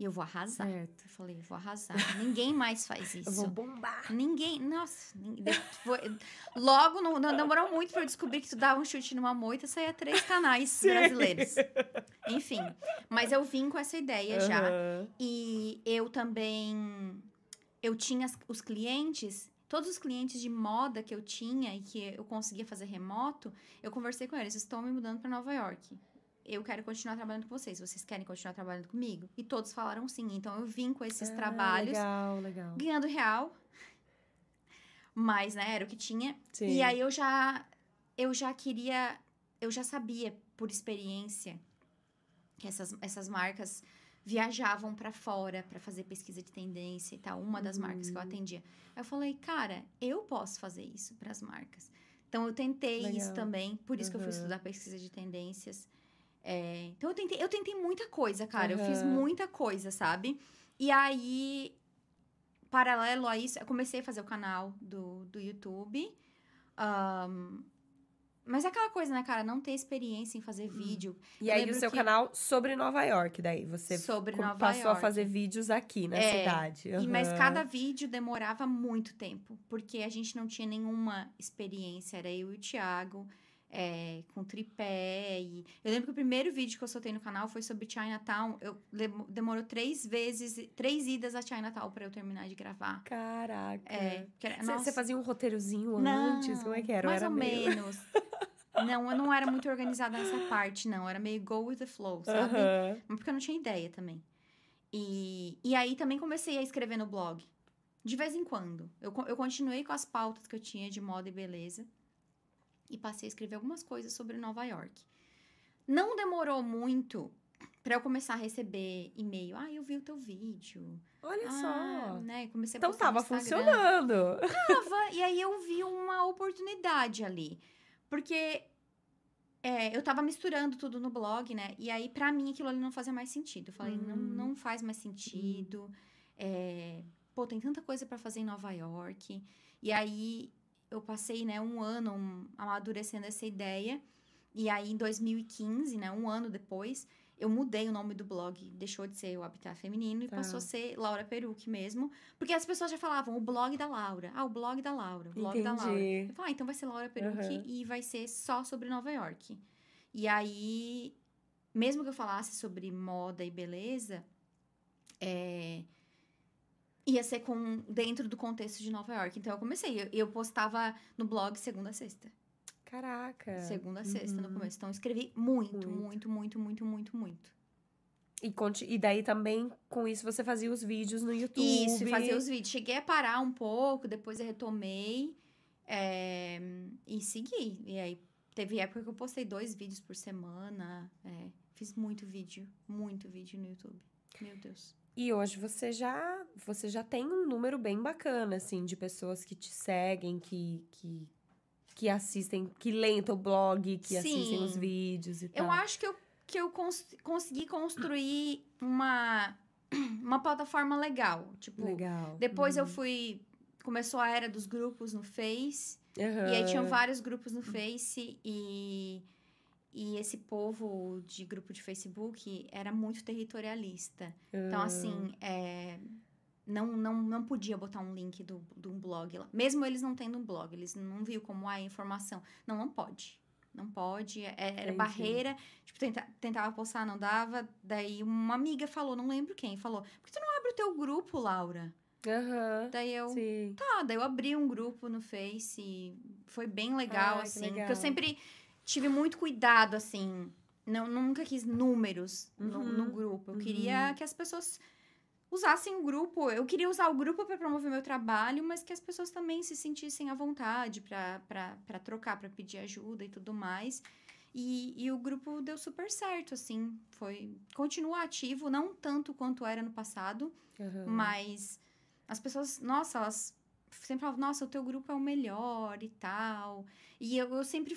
E eu vou arrasar. Certo. Eu falei, vou arrasar. Ninguém mais faz isso. Eu vou bombar. Ninguém, nossa, ninguém- logo não, não demorou muito pra eu descobrir que tu dava um chute numa moita, saía três canais brasileiros. Enfim, mas eu vim com essa ideia já. Aham. E eu também, eu tinha os clientes todos os clientes de moda que eu tinha e que eu conseguia fazer remoto, eu conversei com eles, estou me mudando para Nova York. Eu quero continuar trabalhando com vocês. Vocês querem continuar trabalhando comigo? E todos falaram sim. Então eu vim com esses Ah, trabalhos, Legal, legal. ganhando real. Mas, né, era o que tinha. Sim. E aí eu já eu já queria, eu já sabia por experiência que essas, essas marcas viajavam para fora para fazer pesquisa de tendência e tal, uma das marcas que eu Uhum. atendia. Eu falei, cara, eu posso fazer isso para as marcas. Então eu tentei isso Legal. também, por isso que eu fui Uhum. estudar pesquisa de tendências. É, então eu tentei, eu tentei muita coisa, cara. Eu fiz Uhum. muita coisa, sabe? E aí, paralelo a isso, eu comecei a fazer o canal do, do YouTube. Ahn, mas é aquela coisa, né, cara? Não ter experiência em fazer vídeo. E Eu aí o seu que- canal sobre Nova York, daí você Sobre Nova passou a York. fazer vídeos aqui na É, cidade. E, mas cada vídeo demorava muito tempo, porque a gente não tinha nenhuma experiência. Era eu e o Thiago, é, com tripé. E... Eu lembro que o primeiro vídeo que eu soltei no canal foi sobre Chinatown. Eu, demorou três vezes, três idas a Chinatown pra eu terminar de gravar. Caraca. É, Você, fazia um roteirozinho não, antes? Como é que era? Mais era ou meio... menos. não, eu não era muito organizada nessa parte, não. Era meio go with the flow, sabe? Mas Porque eu não tinha ideia também. E, e aí também comecei a escrever no blog. De vez em quando. Eu, eu continuei com as pautas que eu tinha de moda e beleza. E passei a escrever algumas coisas sobre Nova York. Não demorou muito pra eu começar a receber e-mail. Ah, eu vi o teu vídeo. Olha ah, só. Né? Comecei Então tava funcionando. Tava, e aí eu vi uma oportunidade ali. Porque é, eu tava misturando tudo no blog, né? E aí, pra mim, aquilo ali não fazia mais sentido. Eu falei, não, Hum. não faz mais sentido. É, pô, tem tanta coisa pra fazer em Nova York. E aí, eu passei, né, um ano um, amadurecendo essa ideia. E aí, em 2015, né, um ano depois, eu mudei o nome do blog. Deixou de ser o Habitat Feminino e Tá. passou a ser Laura Peruque mesmo. Porque as pessoas já falavam o blog da Laura. Ah, o blog da Laura, o blog da Laura. Entendi. Eu falei, ah, então vai ser Laura Peruque Aham. e vai ser só sobre Nova York. E aí, mesmo que eu falasse sobre moda e beleza, é, ia ser com, dentro do contexto de Nova York. Então eu comecei, eu, eu postava no blog segunda a sexta. Caraca. Segunda a sexta no Uhum. começo. Então eu escrevi muito, Muito. muito, muito, muito, muito, muito. E, e daí também, com isso, você fazia os vídeos no YouTube. Isso, fazia os vídeos. Cheguei a parar um pouco, depois eu retomei é, e segui. E aí, teve época que eu postei dois vídeos por semana. é, fiz muito vídeo, muito vídeo no YouTube. Meu Deus. E hoje você já, você já tem um número bem bacana, assim, de pessoas que te seguem, que, que, que assistem, que leem teu blog, que assistem os Sim. vídeos e Eu tal. acho que eu, que eu cons- consegui construir uma, uma plataforma legal. Tipo, Legal. depois eu Uhum. fui. Começou a era dos grupos no Face. Aham. E aí tinham vários grupos no Face e, e esse povo de grupo de Facebook era muito territorialista. Então, Ah. assim, é, não, não, não podia botar um link do, de um blog lá. Mesmo eles não tendo um blog, eles não viam como a informação. Não, não pode. Não pode. é- era Entendi. barreira. Tipo, tenta, tentava postar, não dava. Daí uma amiga falou, não lembro quem, falou: por que tu não abre o teu grupo, Laura? Aham. Daí eu. Sim. Tá, daí eu abri um grupo no Face foi bem legal, Ah, assim. legal. Porque eu sempre tive muito cuidado, assim. Não, nunca quis números no, Uhum, no grupo. Eu uhum. queria que as pessoas usassem o grupo. Eu queria usar o grupo para promover meu trabalho, mas que as pessoas também se sentissem à vontade para trocar, para pedir ajuda e tudo mais. E, e o grupo deu super certo, assim. Foi. Continua ativo, não tanto quanto era no passado. Aham. Mas as pessoas, nossa, elas sempre falavam, nossa, o teu grupo é o melhor e tal. E eu, eu sempre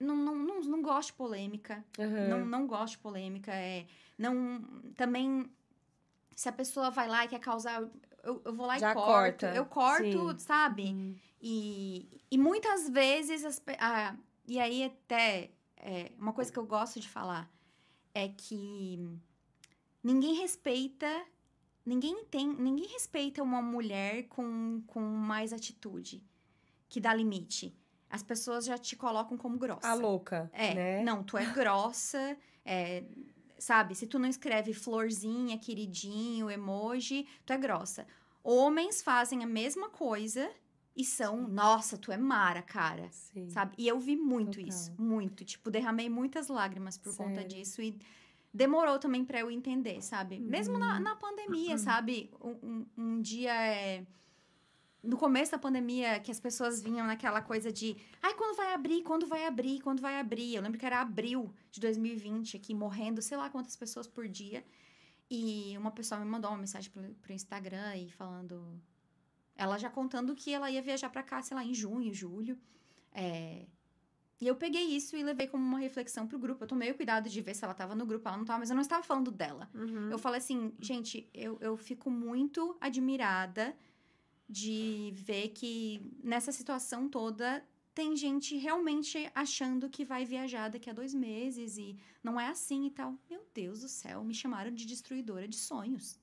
não, não, não, não gosto de polêmica. Aham. Não, não gosto de polêmica. É, não, também, se a pessoa vai lá e quer causar. Eu, eu vou lá Já e corto. corta, Eu corto, sim. sabe? Hum. E, e muitas vezes, as, ah, e aí até é, uma coisa que eu gosto de falar é que ninguém respeita, ninguém tem, ninguém respeita uma mulher com, com mais atitude, que dá limite. As pessoas já te colocam como grossa. A louca, É, né? não, tu é grossa, é, sabe? Se tu não escreve florzinha, queridinho, emoji, tu é grossa. Homens fazem a mesma coisa e são, nossa, tu é mara, cara. Sim. Sabe? E eu vi muito Total. isso, muito. Tipo, derramei muitas lágrimas por conta Sério? disso e demorou também pra eu entender, sabe? Mesmo Uhum. na, na pandemia, sabe? Um, um- um dia é. No começo da pandemia, que as pessoas vinham naquela coisa de ai, quando vai abrir, quando vai abrir, quando vai abrir. Eu lembro que era abril de 2020 aqui, morrendo, sei lá quantas pessoas por dia. E uma pessoa me mandou uma mensagem pro, pro Instagram e falando. Ela já contando que ela ia viajar pra cá, sei lá, em junho, julho. É, E eu peguei isso e levei como uma reflexão pro grupo. Eu tomei o cuidado de ver se ela tava no grupo, ela não tava, mas eu não estava falando dela. Uhum. Eu falei assim, gente, eu, eu fico muito admirada de ver que nessa situação toda tem gente realmente achando que vai viajar daqui a dois meses e não é assim e tal. Meu Deus do céu, me chamaram de destruidora de sonhos.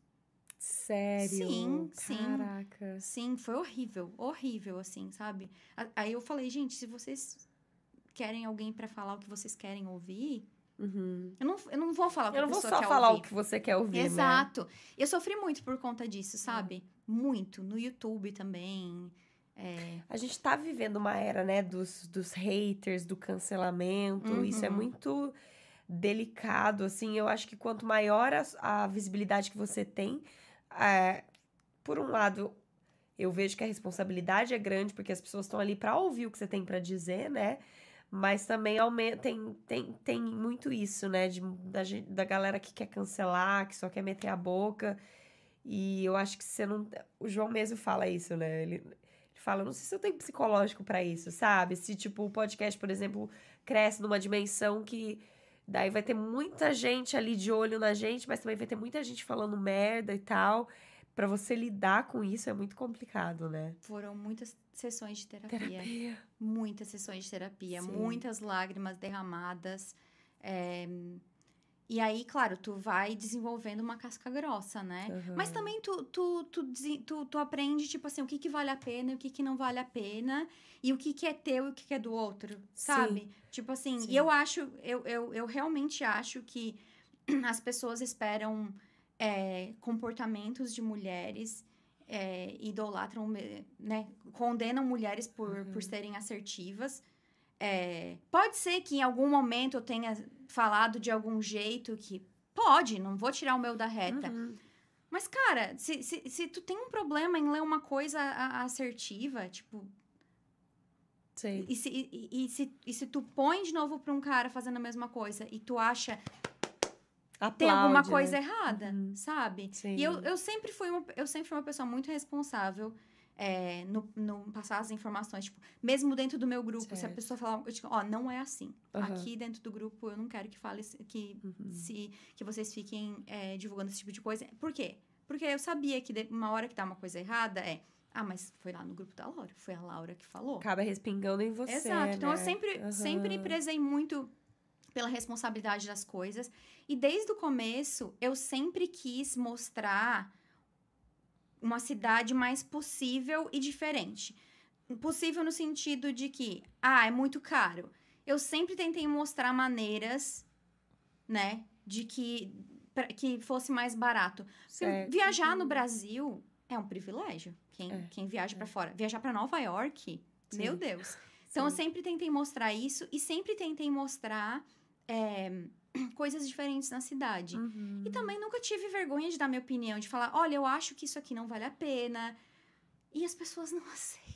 Sério? Sim, sim. Caraca. Sim, foi horrível, horrível, assim, sabe? Aí eu falei, gente, se vocês querem alguém pra falar o que vocês querem ouvir, Uhum. eu não, eu não vou falar o que Eu não vou só falar ouvir. o que você quer ouvir, né? Exato. Eu sofri muito por conta disso, sabe? Muito. No YouTube também. É, A gente tá vivendo uma era, né, dos, dos haters, do cancelamento. Isso é Uhum. muito delicado, assim. Eu acho que quanto maior a, a visibilidade que você tem, é, por um lado, eu vejo que a responsabilidade é grande, porque as pessoas estão ali pra ouvir o que você tem pra dizer, né? Mas também aumenta, tem, tem, tem muito isso, né? De, da, da galera que quer cancelar, que só quer meter a boca. E eu acho que você não. O João mesmo fala isso, né? Ele, ele fala, não sei se eu tenho psicológico pra isso, sabe? Se, tipo, o podcast, por exemplo, cresce numa dimensão que. Daí vai ter muita gente ali de olho na gente, mas também vai ter muita gente falando merda e tal. Pra você lidar com isso é muito complicado, né? foram muitas sessões de terapia. Terapia. Muitas sessões de terapia. Sim. Muitas lágrimas derramadas. É, E aí, claro, tu vai desenvolvendo uma casca grossa, né? Aham. Mas também tu, tu, tu, tu, tu aprende, tipo assim, o que, que vale a pena e o que, que não vale a pena. E o que, que é teu e o que, que é do outro, sabe? Tipo assim, Sim. e eu acho, eu, eu, eu realmente acho que as pessoas esperam é, comportamentos de mulheres, é, idolatram, né? Condenam mulheres por, Uhum. por serem assertivas. É, pode ser que em algum momento eu tenha falado de algum jeito que. Pode, não vou tirar o meu da reta. Uhum. Mas, cara, se, se, se tu tem um problema em ler uma coisa assertiva, tipo, Sei. e se, e, e se, e se tu põe de novo pra um cara fazendo a mesma coisa e tu acha tem alguma Aplaude, coisa né? errada, Uhum. sabe? Sim. E eu, eu sempre fui uma, eu sempre fui uma pessoa muito responsável é, no, no passar as informações. Tipo, mesmo dentro do meu grupo, se a Certo. pessoa falar, eu digo, ó, não é assim. Aham. Aqui dentro do grupo eu não quero que fale que, Uhum. se, que vocês fiquem é, divulgando esse tipo de coisa. Por quê? Porque eu sabia que de- uma hora que tá uma coisa errada é. Ah, mas foi lá no grupo da Laura. Foi a Laura que falou. Acaba respingando em você. Exato. Então eu né? sempre, Aham. sempre prezei muito pela responsabilidade das coisas. E desde o começo, eu sempre quis mostrar uma cidade mais possível e diferente. Possível no sentido de que, ah, é muito caro. Eu sempre tentei mostrar maneiras, né, de que, pra- que fosse mais barato. Viajar no Brasil é um privilégio. Quem, É, quem viaja pra fora. Viajar pra Nova York, Sim. meu Deus. Então, eu Sim. sempre tentei mostrar isso e sempre tentei mostrar é, coisas diferentes na cidade. Uhum. E também nunca tive vergonha de dar minha opinião, de falar, olha, eu acho que isso aqui não vale a pena. E as pessoas não aceitam.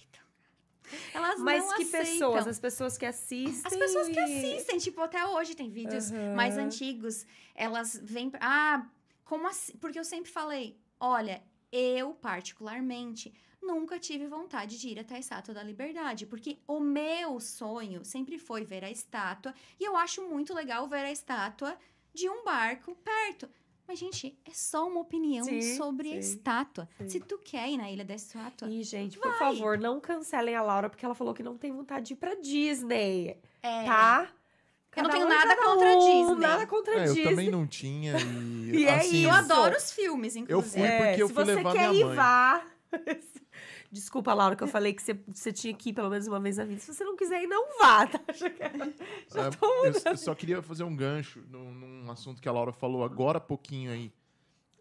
Elas Mas não que aceitam. pessoas? As pessoas que assistem. As pessoas que assistem, tipo, até hoje tem vídeos Aham. mais antigos, elas vêm. Ah, como assim? Porque eu sempre falei: olha, eu, particularmente, nunca tive vontade de ir até a Estátua da Liberdade, porque o meu sonho sempre foi ver a estátua, e eu acho muito legal ver a estátua de um barco perto. Mas, gente, é só uma opinião Sim, sobre a sim, estátua. sim. Se tu quer ir na Ilha da Estátua, Ih, gente, por Vai. favor, não cancelem a Laura, porque ela falou que não tem vontade de ir pra Disney. é. Tá? Eu não Cada tenho um é nada cada contra a um, Disney. Nada contra a É, eu Disney. também não tinha e, E é assim, Eu isso. adoro os filmes, inclusive. fui porque eu se fui você levar quer minha ir, mãe. vá. Desculpa, Laura, que eu falei que você, você tinha que ir pelo menos uma vez na vida. Se você não quiser ir, não vá, tá? Já Já É, tô eu, eu só queria fazer um gancho num, num assunto que a Laura falou agora há pouquinho aí.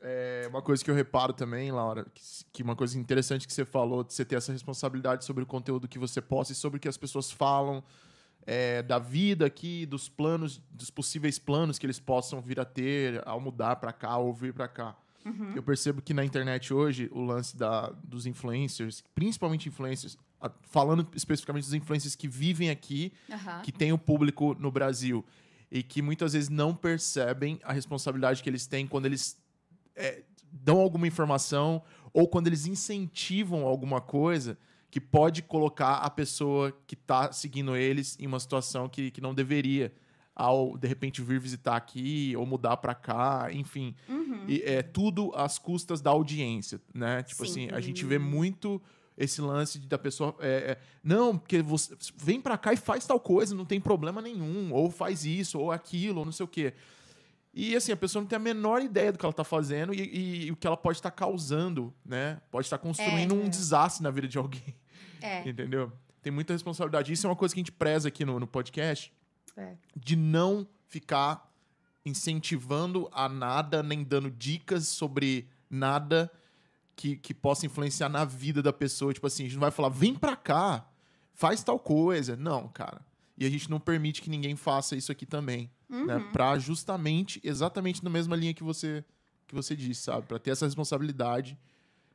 É uma coisa que eu reparo também, Laura, que, que uma coisa interessante que você falou, de você ter essa responsabilidade sobre o conteúdo que você posta e sobre o que as pessoas falam é, da vida aqui, dos planos, dos possíveis planos que eles possam vir a ter ao mudar para cá ou vir para cá. Uhum. Eu percebo que na internet hoje, o lance da, dos influencers, principalmente influencers, falando especificamente dos influencers que vivem aqui, Aham. que tem o público no Brasil e que muitas vezes não percebem a responsabilidade que eles têm quando eles é, dão alguma informação ou quando eles incentivam alguma coisa que pode colocar a pessoa que está seguindo eles em uma situação que, que não deveria ao de repente vir visitar aqui ou mudar para cá, enfim, Uhum. e é tudo às custas da audiência, né? Tipo Sim. assim, a gente vê muito esse lance de, da pessoa. é, é, não, porque você vem pra cá e faz tal coisa, não tem problema nenhum. Ou faz isso, ou aquilo, ou não sei o quê. E assim, a pessoa não tem a menor ideia do que ela tá fazendo e, e- e o que ela pode estar causando, né? Pode estar construindo um desastre na vida de alguém. É. Entendeu? Tem muita responsabilidade. Isso é uma coisa que a gente preza aqui no, no podcast É. de não ficar incentivando a nada, nem dando dicas sobre nada que, que possa influenciar na vida da pessoa. Tipo assim, a gente não vai falar, vem pra cá, faz tal coisa. Não, cara. E a gente não permite que ninguém faça isso aqui também. Né? Uhum. Pra justamente, exatamente na mesma linha que você, que você disse, sabe? Pra ter essa responsabilidade.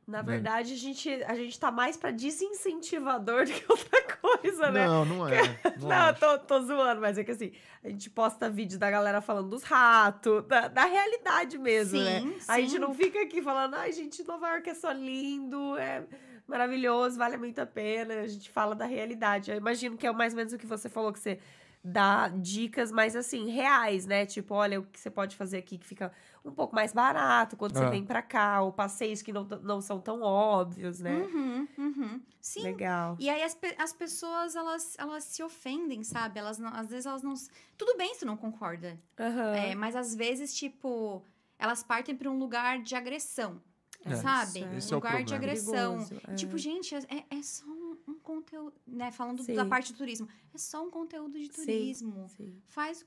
Na Né? verdade, a gente, a gente tá mais pra desincentivador do que outra coisa, né? Não, não é. Não, Não, tô, tô zoando, mas é que assim, a gente posta vídeo da galera falando dos ratos, da, da realidade mesmo, né? Sim, A gente sim. não fica aqui falando, ai, gente, Nova York é só lindo, é maravilhoso, vale muito a pena. A gente fala da realidade. Eu imagino que é mais ou menos o que você falou, que você dá dicas mais assim, reais, né? Tipo, olha o que você pode fazer aqui que fica um pouco mais barato quando você É. vem pra cá, ou passeios que não, não são tão óbvios, né? Uhum, uhum. Sim. Legal. E aí as, as pessoas, elas, elas se ofendem, sabe? Elas não- às vezes elas não... Tudo bem se tu não concorda. Aham. É, mas às vezes, tipo, elas partem pra um lugar de agressão. É, sabe? isso é. Um Esse é o lugar de problema. agressão. Perigoso, é. Tipo, gente, é, é só um, um conteúdo, né? Falando Sim. da parte do turismo. É só um conteúdo de Sim. turismo. Sim. Faz.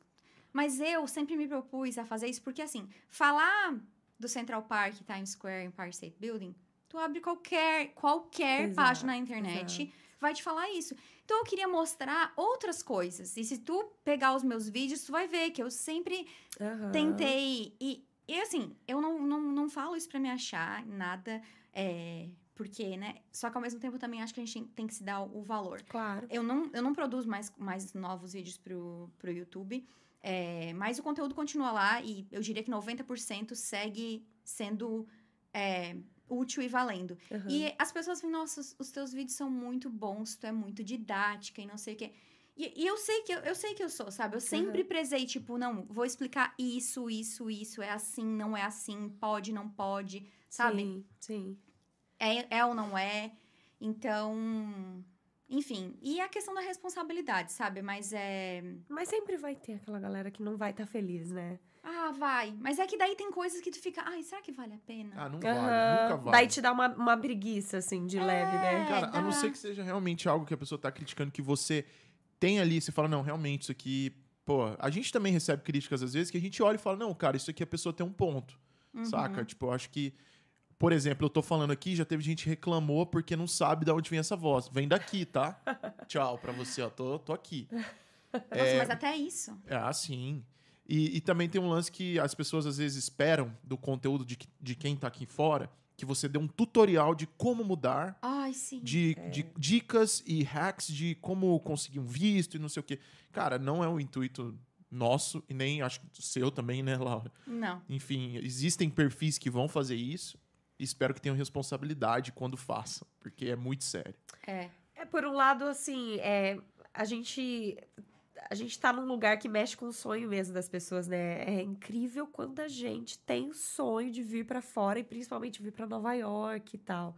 Mas eu sempre me propus a fazer isso porque, assim, falar do Central Park, Times Square, Empire State Building, tu abre qualquer, qualquer Exato, página na internet, vai te falar isso. Então, eu queria mostrar outras coisas. E se tu pegar os meus vídeos, tu vai ver que eu sempre Aham. tentei. E, e assim, eu não, não, não falo isso pra me achar, nada. É, porque, né? Só que ao mesmo tempo eu também acho que a gente tem, que se dar o, valor. Claro. Eu não, eu não produzo mais, mais novos vídeos pro, pro YouTube. é, mas o conteúdo continua lá e eu diria que 90% segue sendo é, útil e valendo. Aham. E as pessoas falam, nossa, os- os teus vídeos são muito bons, tu é muito didática e não sei o quê. E, e eu sei que eu, eu sei que eu sou, sabe? Eu sempre prezei, tipo, não, vou explicar isso, isso, isso, é assim, não é assim, pode, não pode, sabe? Sim, sim. É, é ou não é. Então, enfim. E a questão da responsabilidade, sabe? Mas é. Mas sempre vai ter aquela galera que não vai estar feliz, né? Ah, vai. Mas é que daí tem coisas que tu fica. Ai, será que vale a pena? Ah, não vale, nunca vale. Daí te dá uma, uma preguiça, assim, de leve, né? É, Cara, a não dá. ser que seja realmente algo que a pessoa tá criticando, que você tem ali, você fala, não, realmente, isso aqui. Pô, a gente também recebe críticas às vezes que a gente olha e fala, não, cara, isso aqui a pessoa tem um ponto. Uhum. Saca? Tipo, eu acho que. Por exemplo, eu tô falando aqui, já teve gente que reclamou porque não sabe de onde vem essa voz. Vem daqui, tá? Tchau pra você, ó. Tô, tô aqui. Nossa, mas até isso. É assim. E, e também tem um lance que as pessoas às vezes esperam do conteúdo de, de quem tá aqui fora, que você dê um tutorial de como mudar Ai, sim. de, de dicas e hacks de como conseguir um visto e não sei o quê. Cara, não é o intuito nosso e nem acho que seu também, né, Laura? Não. Enfim, existem perfis que vão fazer isso e espero que tenham responsabilidade quando façam, porque é muito sério. É. É, por um lado, assim, é, a gente. A gente tá num lugar que mexe com o sonho mesmo das pessoas, né? É incrível quanta gente tem sonho de vir pra fora e principalmente vir pra Nova York e tal.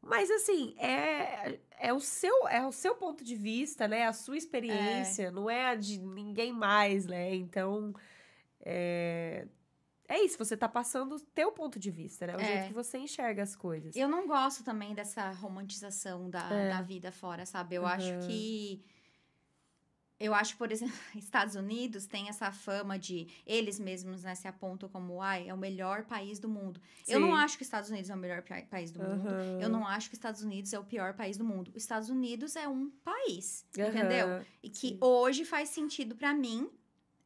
Mas assim, é, é, o seu, é o seu ponto de vista, né? A sua experiência, não é a de ninguém mais, né? Então, é, é isso, você tá passando o teu ponto de vista, né? O É. jeito que você enxerga as coisas. Eu não gosto também dessa romantização da, É. da vida fora, sabe? Eu Uhum. acho que. Eu acho, por exemplo, Estados Unidos tem essa fama de eles mesmos né, se apontam como ai, é o melhor país do mundo. Eu não Sim. acho que os Estados Unidos é o melhor pa- país do mundo. Aham. Eu não acho que os Estados Unidos é o pior país do mundo. Os Estados Unidos é um país, Aham. entendeu? E que Sim. hoje faz sentido pra mim.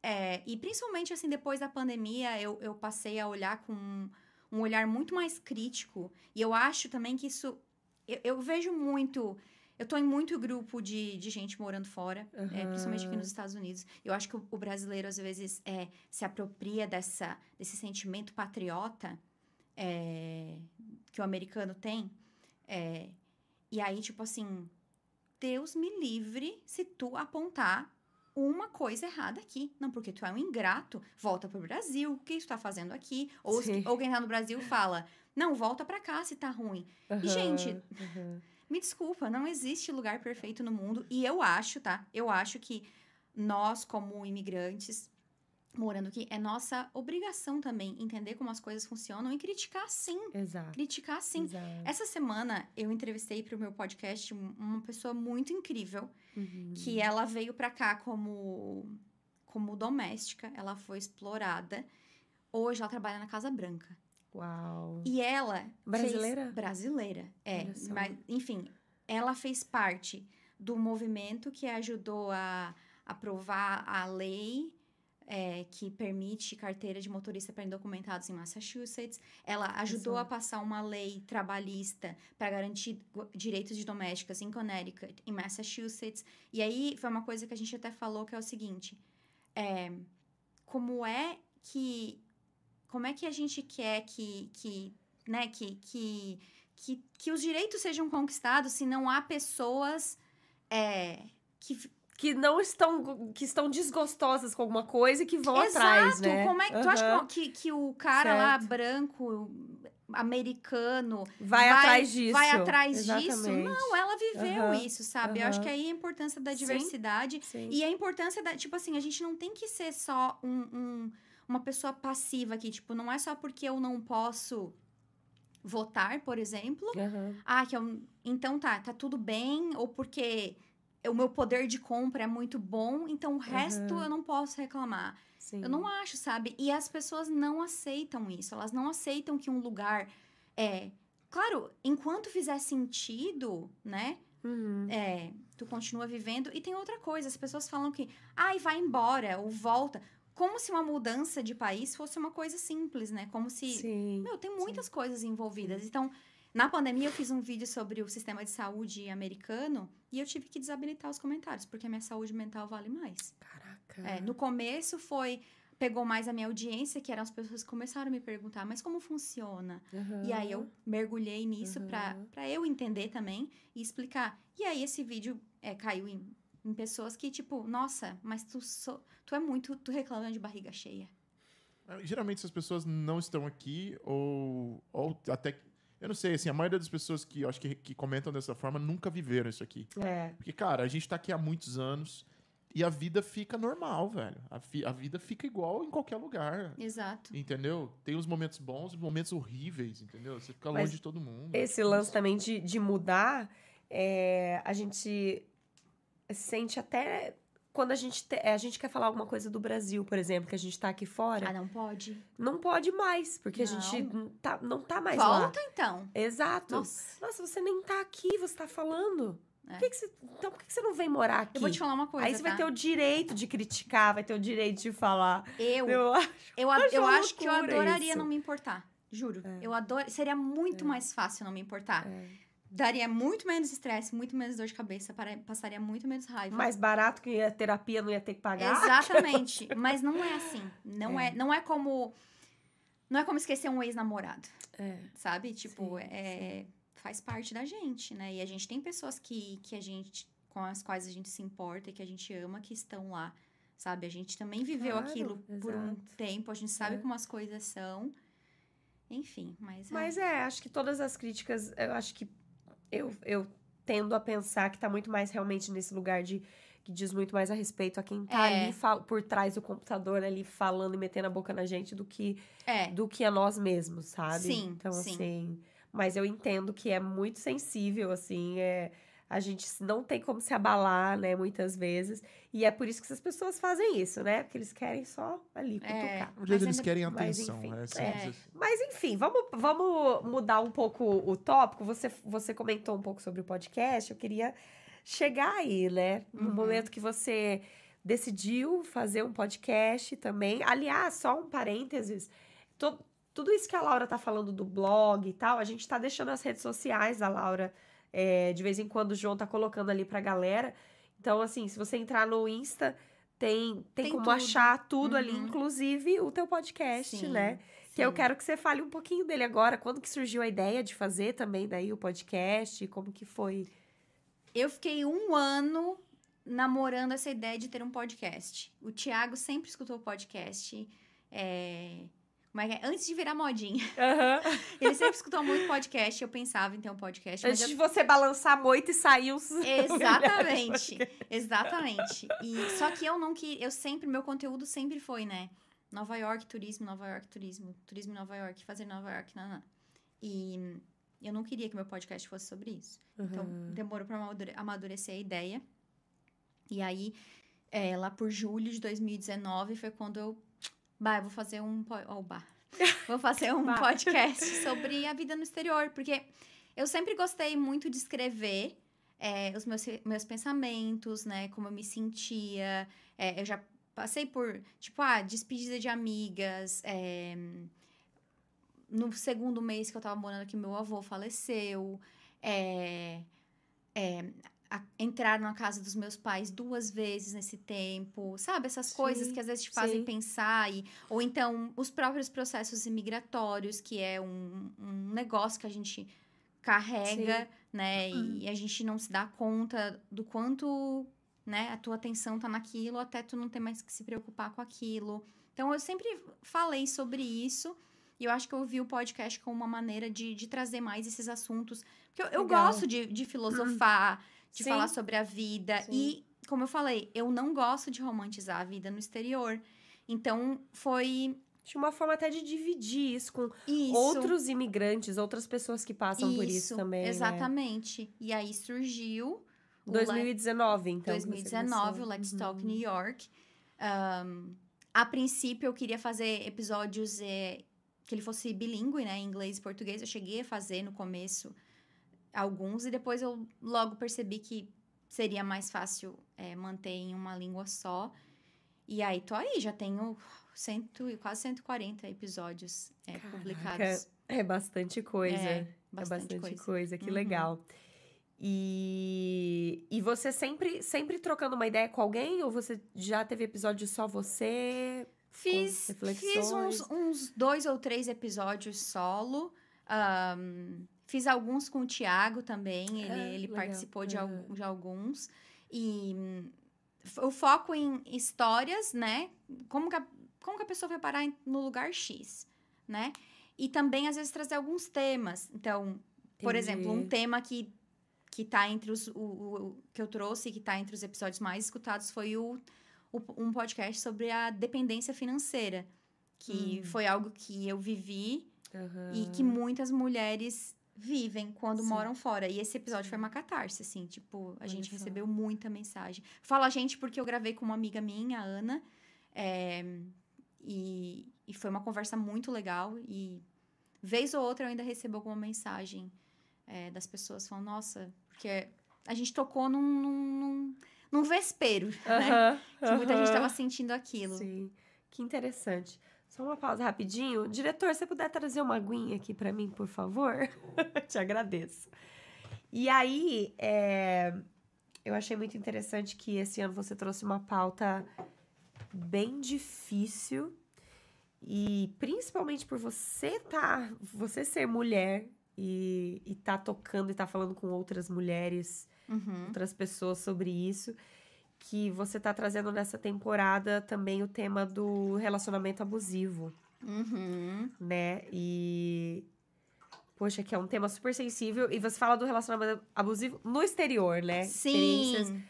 é, e principalmente, assim, depois da pandemia, eu, eu passei a olhar com um, um olhar muito mais crítico. E eu acho também que isso... Eu, eu vejo muito... Eu tô em muito grupo de, de gente morando fora, é, Aham. principalmente aqui nos Estados Unidos. Eu acho que o, o brasileiro, às vezes, é, se apropria dessa, desse sentimento patriota é, que o americano tem. É, e aí, tipo assim, Deus me livre se tu apontar uma coisa errada aqui. Não, porque tu é um ingrato, volta pro Brasil, o que tu tá fazendo aqui? Ou, Sim. ou quem tá no Brasil fala, não, volta pra cá se tá ruim. Aham, gente, aham. Me desculpa, não existe lugar perfeito no mundo. E eu acho, tá? Eu acho que nós, como imigrantes, morando aqui, é nossa obrigação também entender como as coisas funcionam e criticar sim. Exato. Criticar sim. Exato. Essa semana eu entrevistei para o meu podcast um- uma pessoa muito incrível Uhum. que ela veio para cá como como doméstica, ela foi explorada. Hoje ela trabalha na Casa Branca. Uau. E ela Brasileira? fez brasileira. É, mas enfim, ela fez parte do movimento que ajudou a aprovar a lei é, que permite carteira de motorista para indocumentados em Massachusetts. Ela ajudou só. a passar uma lei trabalhista para garantir direitos de domésticas em Connecticut, em Massachusetts. E aí foi uma coisa que a gente até falou que é o seguinte: é, como é que como é que a gente quer que, que né, que, que, que, que os direitos sejam conquistados se não há pessoas é, que Que não estão, que estão desgostosas com alguma coisa e que vão Exato. atrás, né? Como é que tu acha que, que, o cara lá Certo. branco americano Vai, atrás disso. vai atrás disso? Exatamente. Não, ela viveu Aham, isso, sabe? Eu acho que aí a importância da Sim. diversidade Sim. e a importância da, tipo assim, a gente não tem que ser só um, um- uma pessoa passiva aqui, tipo, não é só porque eu não posso votar, por exemplo, Aham. ah, que eu, então tá, tá tudo bem, ou porque o meu poder de compra é muito bom, então o resto Aham. eu não posso reclamar. Sim. Eu não acho, sabe? E as pessoas não aceitam isso. Elas não aceitam que um lugar é. Claro, enquanto fizer sentido, né? Uhum. É, tu continua vivendo. E tem outra coisa, as pessoas falam que, ai, vai embora ou volta. Como se uma mudança de país fosse uma coisa simples, né? Como se. Sim. Meu, tem muitas coisas envolvidas. Então, na pandemia, eu fiz um vídeo sobre o sistema de saúde americano e eu tive que desabilitar os comentários, porque a minha saúde mental vale mais. Caraca. É, no começo foi. Pegou mais a minha audiência, que eram as pessoas que começaram a me perguntar, mas como funciona? Aham. E aí eu mergulhei nisso Uhum. para eu entender também e explicar. E aí esse vídeo é, caiu em, em pessoas que, tipo, nossa, mas tu, so- tu é muito. Tu reclama de barriga cheia. Geralmente essas pessoas não estão aqui ou, ou até... Eu não sei, assim, a maioria das pessoas que eu acho que, que comentam dessa forma nunca viveram isso aqui. É. Porque, cara, a gente tá aqui há muitos anos e a vida fica normal, velho. A, fi- a vida fica igual em qualquer lugar. Exato. Entendeu? Tem os momentos bons e momentos horríveis, entendeu? Você fica Mas longe de todo mundo. Esse lance também de, de mudar, é, a gente sente até quando a gente, te- a gente quer falar alguma coisa do Brasil, por exemplo, que a gente tá aqui fora, Ah, não pode? não pode mais, porque a Não. gente não tá, não tá mais lá. Volta então. Exato. Nossa. Nossa, você nem tá aqui, você tá falando. É. Por que que você- então por que que você não vem morar aqui? Eu vou te falar uma coisa. Aí você vai tá? ter o direito de criticar, vai ter o direito de falar. Eu, Eu acho. eu, a- acho eu acho que eu adoraria isso. não me importar. Juro. É. Eu adoro. Seria muito É. mais fácil não me importar. É. Daria muito menos estresse, muito menos dor de cabeça, passaria muito menos raiva. Mais barato que a terapia não ia ter que pagar. Exatamente. Mas não é assim. Não é. É. não é como. Não é como esquecer um ex-namorado, É. sabe? Tipo, Sim, é, faz parte da gente, né? E a gente tem pessoas que, que a gente. com as quais a gente se importa e que a gente ama que estão lá. Sabe? A gente também viveu Claro, aquilo por um exato. tempo, a gente sabe É. como as coisas são. Enfim, mas. é. Mas é, acho que todas as críticas, eu acho que eu, eu tendo a pensar que tá muito mais realmente nesse lugar de que diz muito mais a respeito a quem tá É. ali por trás do computador ali falando e metendo a boca na gente do que É. do que a nós mesmos, sabe? Sim, então sim. assim, mas eu entendo que é muito sensível assim, é a gente não tem como se abalar, né, muitas vezes. E é por isso que essas pessoas fazem isso, né? Porque eles querem só ali É. cutucar. O jeito Mas eles ainda- querem mas, atenção. enfim, é é. assim. Mas enfim, vamos, vamos mudar um pouco o tópico. Você, você comentou um pouco sobre o podcast. Eu queria chegar aí, né? No Uhum. momento que você decidiu fazer um podcast também. Aliás, só um parênteses. to- tudo isso que a Laura tá falando do blog e tal, a gente tá deixando as redes sociais da Laura. É, de vez em quando o João tá colocando ali pra galera. Então, assim, se você entrar no Insta, tem, tem, Tem como tudo. achar tudo ali, Uhum. inclusive o teu podcast, Sim, né? Que eu sim. quero que você fale um pouquinho dele agora. Quando que surgiu a ideia de fazer também daí o podcast? Como que foi? Eu fiquei um ano namorando essa ideia de ter um podcast. O Thiago sempre escutou podcast. é, Como é que é? Antes de virar modinha. Ele sempre escutou muito podcast. Eu pensava em ter um podcast. Antes eu de você balançar a moita e sair os... Exatamente. Exatamente. E só que eu não que eu sempre meu conteúdo sempre foi, né? Nova York turismo, Nova York turismo, turismo em Nova York, fazer Nova York, nanã. E eu não queria que meu podcast fosse sobre isso. Então Uhum. demorou para amadurecer a ideia. E aí é, lá por julho de 2019 foi quando eu bah, eu vou fazer um po- ó, o bah. vou fazer um Bah. podcast sobre a vida no exterior, porque eu sempre gostei muito de escrever é, os meus, meus pensamentos, né? Como eu me sentia. É, eu já passei por, tipo, ah, despedida de amigas. é, no segundo mês que eu tava morando aqui, meu avô faleceu. É, é, a- entrar na casa dos meus pais duas vezes nesse tempo, sabe? Essas coisas Sim, que às vezes te fazem sim. pensar. E, ou então, os próprios processos imigratórios, que é um, um negócio que a gente carrega, né? E a gente não se dá conta do quanto, né? A tua atenção tá naquilo, até tu não ter mais que se preocupar com aquilo. Então, eu sempre falei sobre isso. E eu acho que eu vi o podcast como uma maneira de, de trazer mais esses assuntos. Porque eu, eu gosto de, de filosofar, de Sim. falar sobre a vida. Sim. E, como eu falei, eu não gosto de romantizar a vida no exterior. Então, foi De uma forma até de dividir isso com isso. outros imigrantes, outras pessoas que passam por isso também. né? Exatamente. E aí surgiu. o 2019, então. que você 2019, começou. o Let's Uhum. Talk New York. Ahn, a princípio, eu queria fazer episódios é, que ele fosse bilíngue, né? Em inglês e português. Eu cheguei a fazer no começo alguns, e depois eu logo percebi que seria mais fácil é, manter em uma língua só. E aí, tô aí, já tenho cento, e- quase 140 episódios é, Caraca, publicados. É bastante coisa. É, É bastante, bastante coisa. que Uhum. legal. E, e você sempre, sempre trocando uma ideia com alguém? Ou você já teve episódio só você? Fiz, fiz uns, uns dois ou três episódios solo. Ahn, fiz alguns com o Thiago também. Ele, Ah, ele legal. participou de, al- de alguns. E o foco em histórias, né? Como que a, como que a pessoa vai parar no lugar X, né? E também, às vezes, trazer alguns temas. Então, por Entendi. exemplo, um tema que, que tá entre os. O, o- que eu trouxe, que tá entre os episódios mais escutados, foi o, o- um podcast sobre a dependência financeira. Que Hum. foi algo que eu vivi Aham. e que muitas mulheres vivem quando Sim. moram fora. E esse episódio foi uma catarse, assim, tipo, a Olha gente só. recebeu muita mensagem. Falo a gente porque eu gravei com uma amiga minha, a Ana, é, e, e foi uma conversa muito legal. E vez ou outra eu ainda recebo alguma mensagem é, das pessoas falando, nossa, porque a gente tocou num, num, num, vespeiro, né? Aham, Que muita gente estava sentindo aquilo. Sim, que interessante. Só uma pausa rapidinho. Diretor, você puder trazer uma aguinha aqui pra mim, por favor? Te agradeço. E aí, é, eu achei muito interessante que esse ano você trouxe uma pauta bem difícil. E principalmente por você tá, você ser mulher e, e tá tocando e tá falando com outras mulheres Uhum. outras pessoas sobre isso. Que você tá trazendo nessa temporada também o tema do relacionamento abusivo, Uhum. né? E. Poxa, que é um tema super sensível. E você fala do relacionamento abusivo no exterior, né? Sim.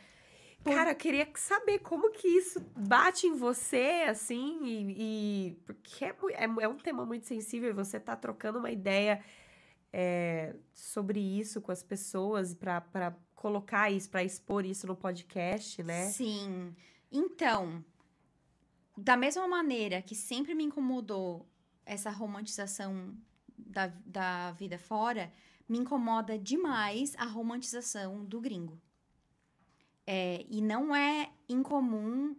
Cara, eu queria saber como que isso bate em você, assim, e. e- porque é, é, é um tema muito sensível e você tá trocando uma ideia é, sobre isso com as pessoas para colocar isso, para expor isso no podcast, né? Sim. Então, da mesma maneira que sempre me incomodou essa romantização da, da vida fora, me incomoda demais a romantização do gringo. É, e não é incomum,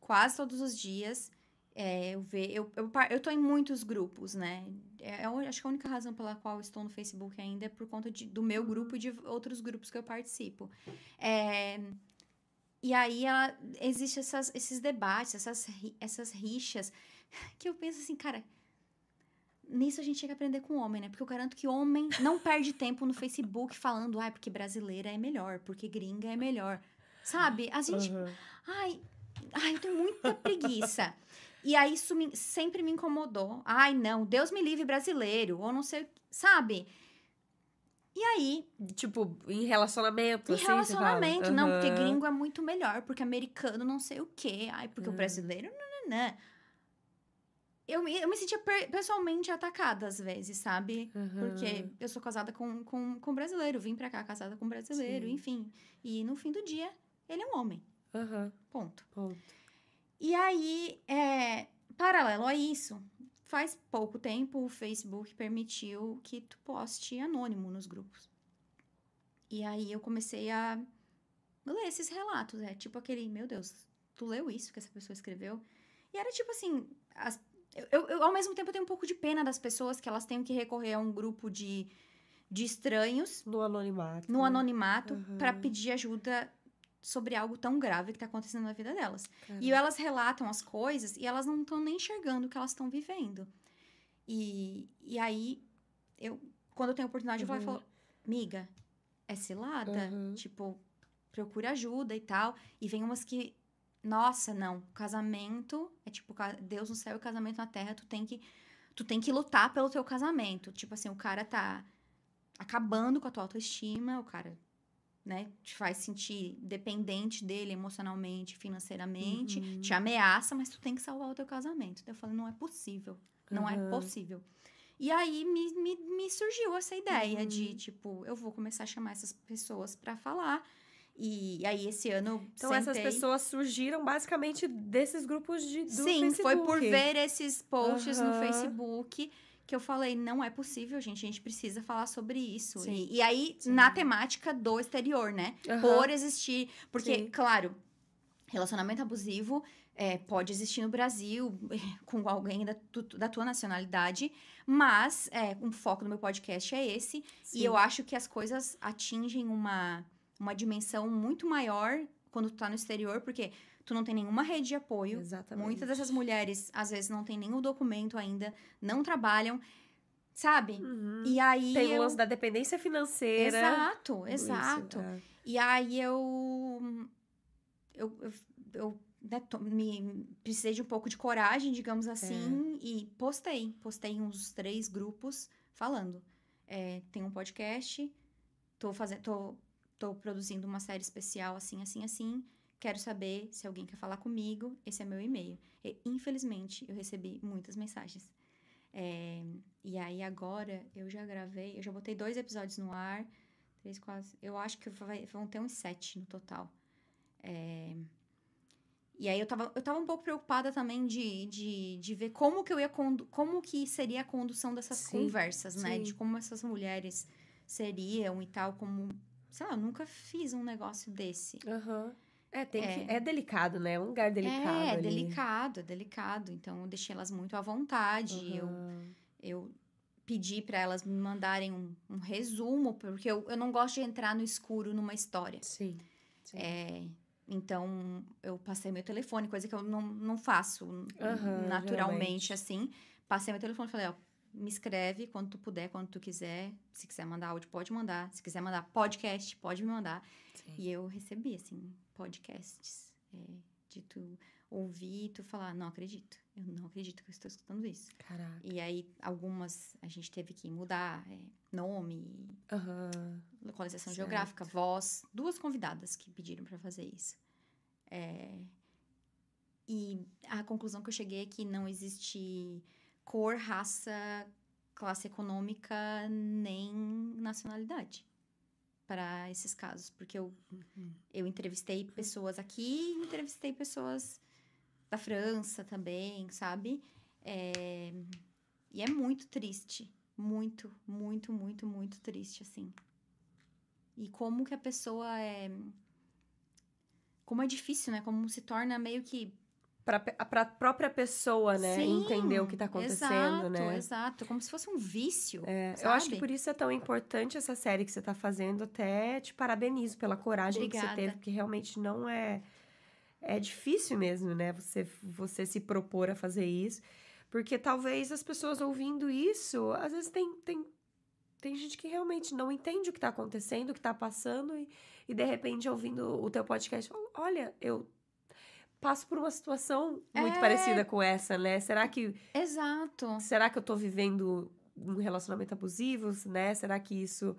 quase todos os dias, é, eu ver. Eu, eu, eu tô em muitos grupos, né? É, eu acho que a única razão pela qual eu estou no Facebook ainda é por conta de, do meu grupo e de outros grupos que eu participo. É, e aí ela, existe essas, esses debates, essas, essas rixas, que eu penso assim, cara, nisso a gente tinha que aprender com o homem, né? Porque eu garanto que homem não perde tempo no Facebook falando, ai, porque brasileira é melhor, porque gringa é melhor. Sabe? A gente. Uhum. Ai, ai, eu tenho muita preguiça. E aí isso me, sempre me incomodou. Ai, não, Deus me livre brasileiro, ou não sei, sabe? E aí. Tipo, em relacionamento. Em assim, relacionamento, não, porque gringo é muito melhor, porque americano não sei o quê. Ai, porque uhum. o brasileiro. Não, eu me, eu me sentia pessoalmente atacada às vezes, sabe? Uhum. Porque eu sou casada com, com, com brasileiro, vim pra cá casada com brasileiro, Sim. enfim. E no fim do dia, ele é um homem. Ponto. Ponto. E aí, é, paralelo a isso, faz pouco tempo o Facebook permitiu que tu poste anônimo nos grupos. E aí eu comecei a ler esses relatos, é tipo aquele, meu Deus, tu leu isso que essa pessoa escreveu? E era tipo assim, as, eu, eu, ao mesmo tempo, tenho um pouco de pena das pessoas que elas têm que recorrer a um grupo de, de estranhos. No anonimato. No anonimato, uhum. para pedir ajuda sobre algo tão grave que tá acontecendo na vida delas. Caramba. E elas relatam as coisas e elas não estão nem enxergando o que elas estão vivendo. E, e aí, eu, quando eu tenho oportunidade, uhum. eu falo, miga, é cilada? Uhum. Tipo, procura ajuda e tal. E vem umas que nossa, não, casamento é tipo Deus no céu e casamento na terra, tu tem que tu tem que lutar pelo teu casamento. Tipo assim, o cara tá acabando com a tua autoestima, o cara, né, te faz sentir dependente dele emocionalmente, financeiramente, uhum. te ameaça, mas tu tem que salvar o teu casamento. Então eu falei, não é possível. Não uhum. é possível. E aí me, me, me surgiu essa ideia uhum. de, tipo, eu vou começar a chamar essas pessoas para falar e aí, esse ano. Então, sentei... essas pessoas surgiram basicamente desses grupos de, do Sim, Facebook. foi por ver esses posts no Facebook que eu falei: não é possível, gente, a gente precisa falar sobre isso. E, e, aí, Sim. na temática do exterior, né? Uhum. Por existir. Porque, Sim. claro, relacionamento abusivo. É, pode existir no Brasil com alguém da, tu, da tua nacionalidade, mas é, o foco do meu podcast é esse. Sim. E eu acho que as coisas atingem uma uma dimensão muito maior quando tu tá no exterior, porque tu não tem nenhuma rede de apoio. Exatamente. Muitas dessas mulheres, às vezes, não tem nenhum documento ainda, não trabalham, sabe? Uhum. E aí. Tem eu... o lance da dependência financeira. Exato, exato. Isso, é. E aí eu. Eu, eu, eu né, me precisei de um pouco de coragem, digamos assim, é. e postei. Postei uns três grupos falando. É, tem um podcast, tô fazendo. Tô tô produzindo uma série especial assim, assim, assim. Quero saber se alguém quer falar comigo. Esse é meu e-mail. E, infelizmente, eu recebi muitas mensagens. É, e aí, agora, eu já gravei, eu já botei dois episódios no ar. Três, quase. Eu acho que vai, vão ter uns sete no total. É, e aí eu tava, eu tava um pouco preocupada também de, de, de ver como que eu ia como que seria a condução dessas sim, conversas, né? sim. né? De como essas mulheres seriam e tal, como sei lá, eu nunca fiz um negócio desse. Uhum. É, tem é. Que, é delicado, né? É um lugar delicado. É, ali. delicado, é delicado. Então, eu deixei elas muito à vontade. Uhum. Eu, eu pedi para elas me mandarem um, um, resumo, porque eu, eu não gosto de entrar no escuro numa história. Sim. sim. É, então, eu passei meu telefone, coisa que eu não, não faço uhum, naturalmente, assim. Passei meu telefone e falei, ó, me escreve quando tu puder, quando tu quiser. Se quiser mandar áudio, pode mandar. Se quiser mandar podcast, pode me mandar. Sim. E eu recebi, assim, podcasts é, de tu ouvir e tu falar, não acredito. Eu não acredito que eu estou escutando isso. Caraca. E aí, algumas a gente teve que mudar é, nome, uhum. localização certo. geográfica, voz. Duas convidadas que pediram para fazer isso. É, e a conclusão que eu cheguei é que não existe cor, raça, classe econômica, nem nacionalidade. Para esses casos, porque eu, eu entrevistei pessoas aqui, entrevistei pessoas da França também, sabe? É, e é muito triste, muito, muito, muito, muito triste, assim. E como que a pessoa é. Como é difícil, né? Como se torna meio que Pe- pra própria pessoa, né? Sim, entender o que tá acontecendo, exato, né? Exato, como se fosse um vício. É, eu acho que por isso é tão importante essa série que você tá fazendo. Até te parabenizo pela coragem que você Obrigada. teve, porque realmente não é. É difícil mesmo, né? Você, você se propor a fazer isso. Porque talvez as pessoas ouvindo isso, às vezes tem, tem, tem gente que realmente não entende o que tá acontecendo, o que tá passando, e, e de repente ouvindo o teu podcast, olha, eu passo por uma situação muito É. parecida com essa, né? Será que Exato. será que eu tô vivendo um relacionamento abusivo, né? Será que isso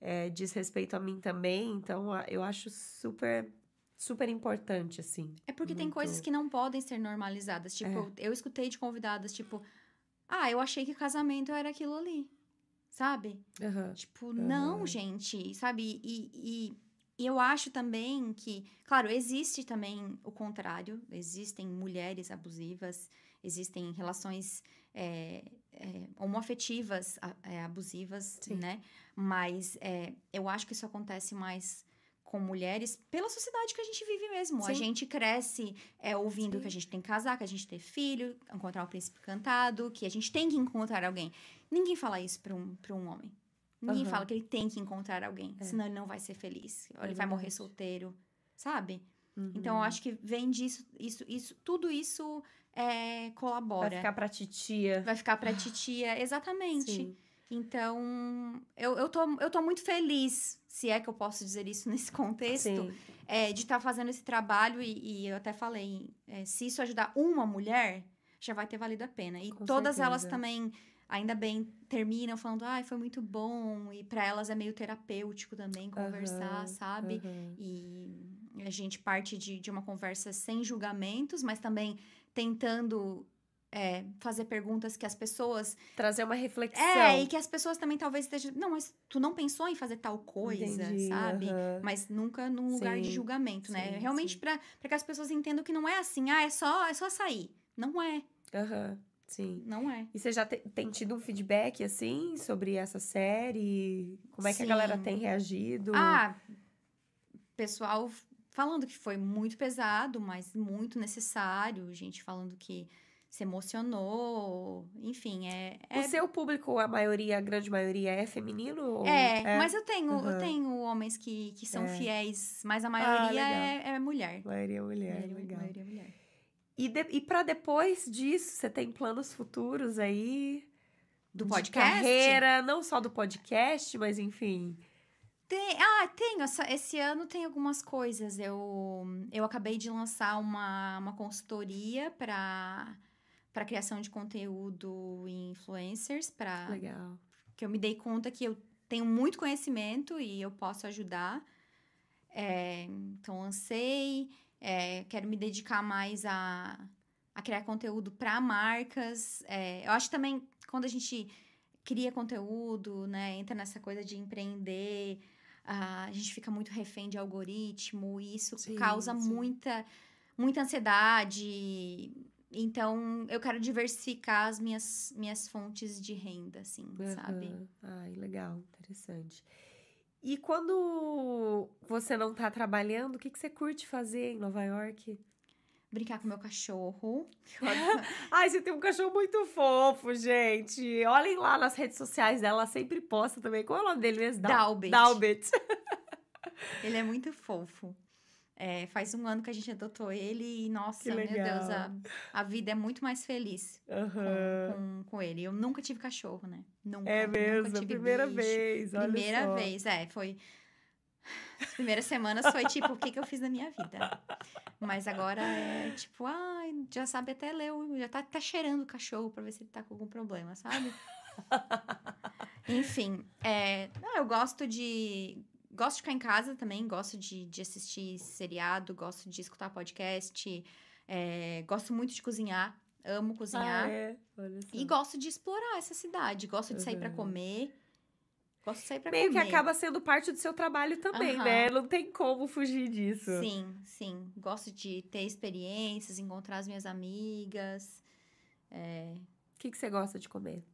é, diz respeito a mim também? Então, eu acho super, super importante, assim. É porque tem Muito. coisas que não podem ser normalizadas. Tipo, eu escutei de convidadas, tipo, ah, eu achei que casamento era aquilo ali. Sabe? Aham. Tipo, não, gente, sabe? E, e, e eu acho também que, claro, existe também o contrário. Existem mulheres abusivas, existem relações é, é, homoafetivas a- é, abusivas, Sim. né? Mas é, eu acho que isso acontece mais com mulheres pela sociedade que a gente vive mesmo. A Sim. gente cresce é, ouvindo Sim. que a gente tem que casar, que a gente tem filho, encontrar o príncipe cantado, que a gente tem que encontrar alguém. Ninguém fala isso pra um, pra um homem. Ninguém Aham. fala que ele tem que encontrar alguém, É. senão ele não vai ser feliz. Ou É ele vai morrer solteiro, sabe? Uhum. Então, eu acho que vem disso, isso, isso, tudo isso é, colabora. Vai ficar pra titia. Vai ficar pra titia, exatamente. Sim. Então, eu, eu, tô, eu tô muito feliz, se é que eu posso dizer isso nesse contexto, é, de estar fazendo esse trabalho. E, e eu até falei, é, se isso ajudar uma mulher, já vai ter valido a pena. E Com todas elas certeza. também, ainda bem, terminam falando, ai, foi muito bom. E pra elas é meio terapêutico também conversar, Aham, sabe? aham. E a gente parte de, de uma conversa sem julgamentos, mas também tentando é, fazer perguntas que as pessoas. Trazer uma reflexão. É, e que as pessoas também talvez estejam. Não, mas tu não pensou em fazer tal coisa, Entendi, sabe? aham. Mas nunca num lugar de julgamento, né? sim, Realmente para que as pessoas entendam que não é assim, ah, é só, é só sair. Não é, Aham, Sim. não é. E você já te- tem tido um feedback, assim, sobre essa série? Como é que a galera Sim. tem reagido? Ah, pessoal falando que foi muito pesado, mas muito necessário. Gente falando que se emocionou. Enfim, é. O é seu público, a maioria, a grande maioria, é feminino? ou- É, mas eu tenho, eu Aham. tenho homens que, que são É. fiéis, mas a maioria legal. é, é mulher. A maioria é mulher, maioria, legal. maioria é mulher. E, de, e para depois disso, você tem planos futuros aí? Do de podcast? carreira, não só do podcast, mas enfim. Tem, ah, tenho. Esse ano tem algumas coisas. Eu, eu acabei de lançar uma, uma consultoria para para criação de conteúdo em influencers, para Legal. que eu me dei conta que eu tenho muito conhecimento e eu posso ajudar. É, então, lancei. É, quero me dedicar mais a, a criar conteúdo para marcas. É, eu acho também quando a gente cria conteúdo, né, entra nessa coisa de empreender, ah, a gente fica muito refém de algoritmo e isso Sim, causa sim. muita muita ansiedade. Então, eu quero diversificar as minhas, minhas fontes de renda, assim, sabe? Aham. Ai, legal, interessante. E quando você não tá trabalhando, o que, que você curte fazer em Nova York? Brincar com meu cachorro. Ai, você tem um cachorro muito fofo, gente. Olhem lá nas redes sociais dela, ela sempre posta também. Qual é o nome dele mesmo? Dal- Dalbert. Dalbert. Ele é muito fofo. É, faz um ano que a gente adotou ele e, nossa, meu. Deus, a, a vida é muito mais feliz com, Aham. com, com ele. Eu nunca tive cachorro, né? Nunca. É nunca mesmo, tive primeira bicho. vez. Olha Primeira só. vez, é, foi. As primeiras semanas foi tipo, o que, que eu fiz na minha vida? Mas agora é tipo, ai, já sabe até ler, já tá até cheirando o cachorro pra ver se ele tá com algum problema, sabe? Enfim, é, não, eu gosto de. Gosto de ficar em casa também, gosto de, de assistir seriado, gosto de escutar podcast, é, gosto muito de cozinhar, amo cozinhar. Ah, é? E gosto de explorar essa cidade, gosto de sair Uhum. comer. Gosto de sair pra Meio comer. que acaba sendo parte do seu trabalho também, Aham. né? Não tem como fugir disso. Sim, sim. Gosto de ter experiências, encontrar as minhas amigas. O que, que você gosta de comer?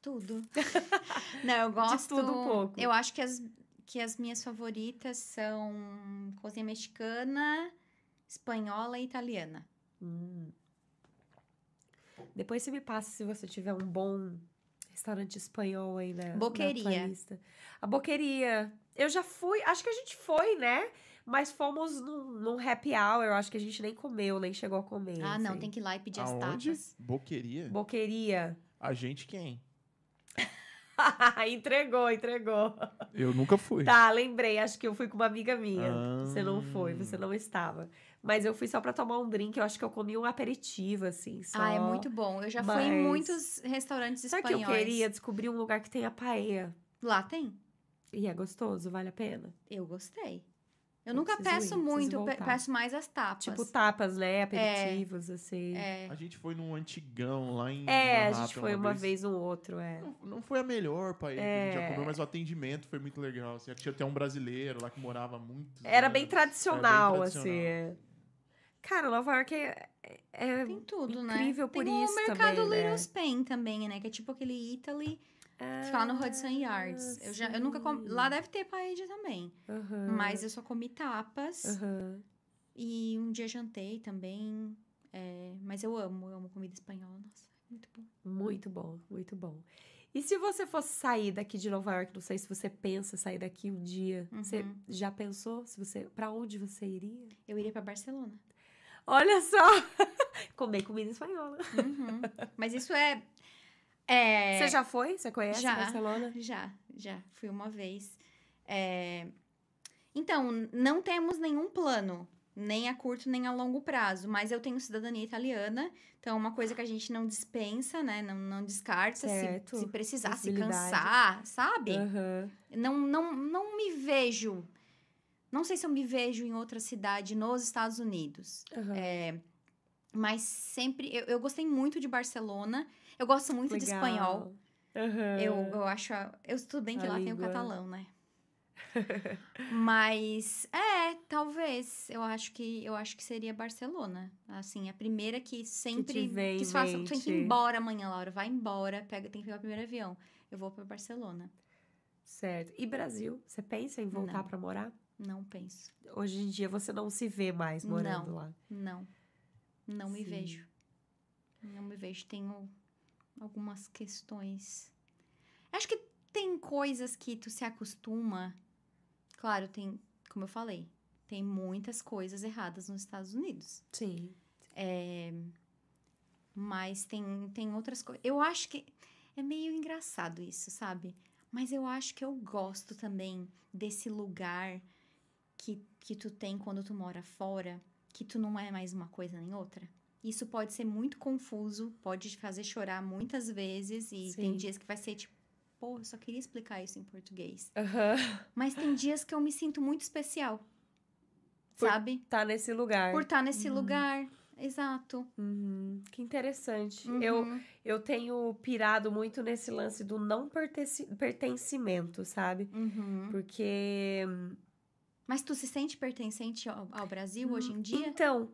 Tudo. Não, eu gosto. tudo um pouco. Eu acho que as, que as minhas favoritas são cozinha mexicana, espanhola e italiana. Hum. Depois você me passa se você tiver um bom restaurante espanhol aí na, Boqueria. na. A boqueria. Eu já fui, acho que a gente foi, né? Mas fomos num, num happy hour, eu acho que a gente nem comeu, nem chegou a comer. Ah, não, assim. tem que ir lá e pedir as Aonde? tapas. Boqueria? Boqueria. A gente quem? entregou, entregou. Eu nunca fui. Tá, lembrei. Acho que eu fui com uma amiga minha. Ah. Você não foi, você não estava. Mas eu fui só pra tomar um drink. Eu acho que eu comi um aperitivo, assim. Só. Ah, é muito bom. Eu já fui em Mas- muitos restaurantes Sabe o que espanhóis. eu queria? Descobrir um lugar que tenha paella. Lá tem? E é gostoso, vale a pena. Eu gostei. Eu Eu nunca peço ir, muito, peço mais as tapas. Tipo tapas, né? Aperitivos, assim. é, A gente foi num antigão lá em É, a Manhattan gente foi uma vez um outro, é. Não, não foi a melhor paella que a gente já É. comeu, mas o atendimento foi muito legal. Assim, tinha até um brasileiro lá que morava muito. Era bem tradicional, tradicional. assim. é. Cara, Nova York é, é tem tudo, né? incrível por tem isso o mercado também, né? Little Spain também, né? Que é tipo aquele Italy fica lá no Hudson Yards. Eu, já, eu nunca comi... Lá deve ter paella também. Aham, Mas eu só comi tapas. aham. E um dia jantei também. é, mas eu amo, eu amo comida espanhola. Nossa, muito bom. Muito bom, muito bom. E se você fosse sair daqui de Nova York, não sei se você pensa sair daqui um dia, você Uhum. já pensou se você para onde você iria? Eu iria pra Barcelona. Olha só, comer comida espanhola. Uhum. mas isso é. É Você já foi? Você conhece Já. Barcelona? Já, já. Fui uma vez. É, Então, não temos nenhum plano, nem a curto nem a longo prazo, mas eu tenho cidadania italiana, então é uma coisa que a gente não dispensa, né? Não, não descarta se, Certo. se precisar, se cansar, sabe? Aham. Não, não, não me vejo. Não sei se eu me vejo em outra cidade nos Estados Unidos. aham. É, mas sempre. Eu, eu gostei muito de Barcelona. Eu gosto muito de Legal. espanhol. Aham. Eu, eu acho. Eu tudo bem que lá tem o língua. catalão, né? Mas é, talvez. Eu acho que eu acho que seria Barcelona. Assim, a primeira que sempre vem em que faça, tem que ir embora amanhã, Laura. Vai embora, pega, tem que pegar o primeiro avião. Eu vou para Barcelona. Certo. E Brasil? Você pensa em voltar Não. pra morar? Não penso. Hoje em dia você não se vê mais morando lá. Não. Não me Sim. vejo. Não me vejo. Tenho algumas questões. Acho que tem coisas que tu se acostuma. Claro, tem, como eu falei, tem muitas coisas erradas nos Estados Unidos. Sim. Mas tem, tem outras coisas. Eu acho que é meio engraçado isso, sabe? Mas eu acho que eu gosto também desse lugar que, que tu tem quando tu mora fora, que tu não é mais uma coisa nem outra. Isso pode ser muito confuso, pode te fazer chorar muitas vezes, e tem Sim. dias que vai ser tipo, pô, eu só queria explicar isso em português. Aham. Mas tem dias que eu me sinto muito especial. Por- Sabe? Tá nesse lugar. Por estar nesse lugar. Exato. Uhum. Que interessante. Eu, Uhum. eu tenho pirado muito nesse lance do não pertenci- pertencimento, sabe? Uhum. Porque. Mas tu se sente pertencente ao, ao Brasil hoje em dia? Então,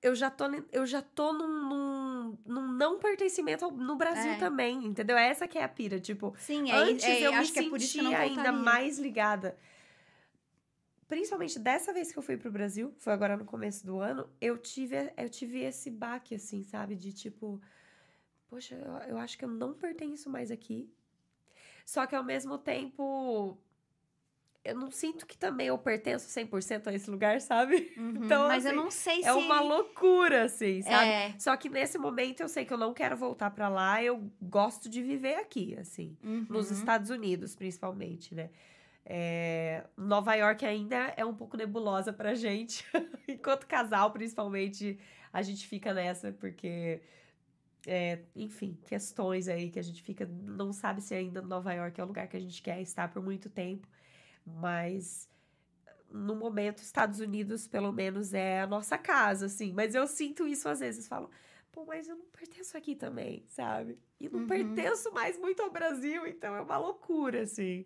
eu já tô, eu já tô num, num, num não pertencimento ao- no Brasil É. também, entendeu? Essa que é a pira. Tipo, Sim, é, antes é, eu me acho que é sentia ainda mais ligada. Principalmente dessa vez que eu fui pro Brasil, foi agora no começo do ano, eu tive, eu tive esse baque, assim, sabe? De tipo, poxa, eu, eu acho que eu não pertenço mais aqui. Só que ao mesmo tempo, eu não sinto que também eu pertenço 100% a esse lugar, sabe? Uhum, Então, mas eu assim, não sei se... É uma loucura, assim, sabe? É, Só que nesse momento eu sei que eu não quero voltar pra lá, eu gosto de viver aqui, assim nos uhum. Estados Unidos, principalmente, né? É, Nova York ainda é um pouco nebulosa pra gente. Enquanto casal, principalmente, a gente fica nessa, porque, é, enfim, questões aí que a gente fica, não sabe se ainda Nova York é o lugar que a gente quer estar por muito tempo, mas no momento, Estados Unidos, pelo menos, é a nossa casa, assim. Mas eu sinto isso às vezes, falo, pô, mas eu não pertenço aqui também, sabe? E não Uhum. pertenço mais muito ao Brasil, então é uma loucura, assim.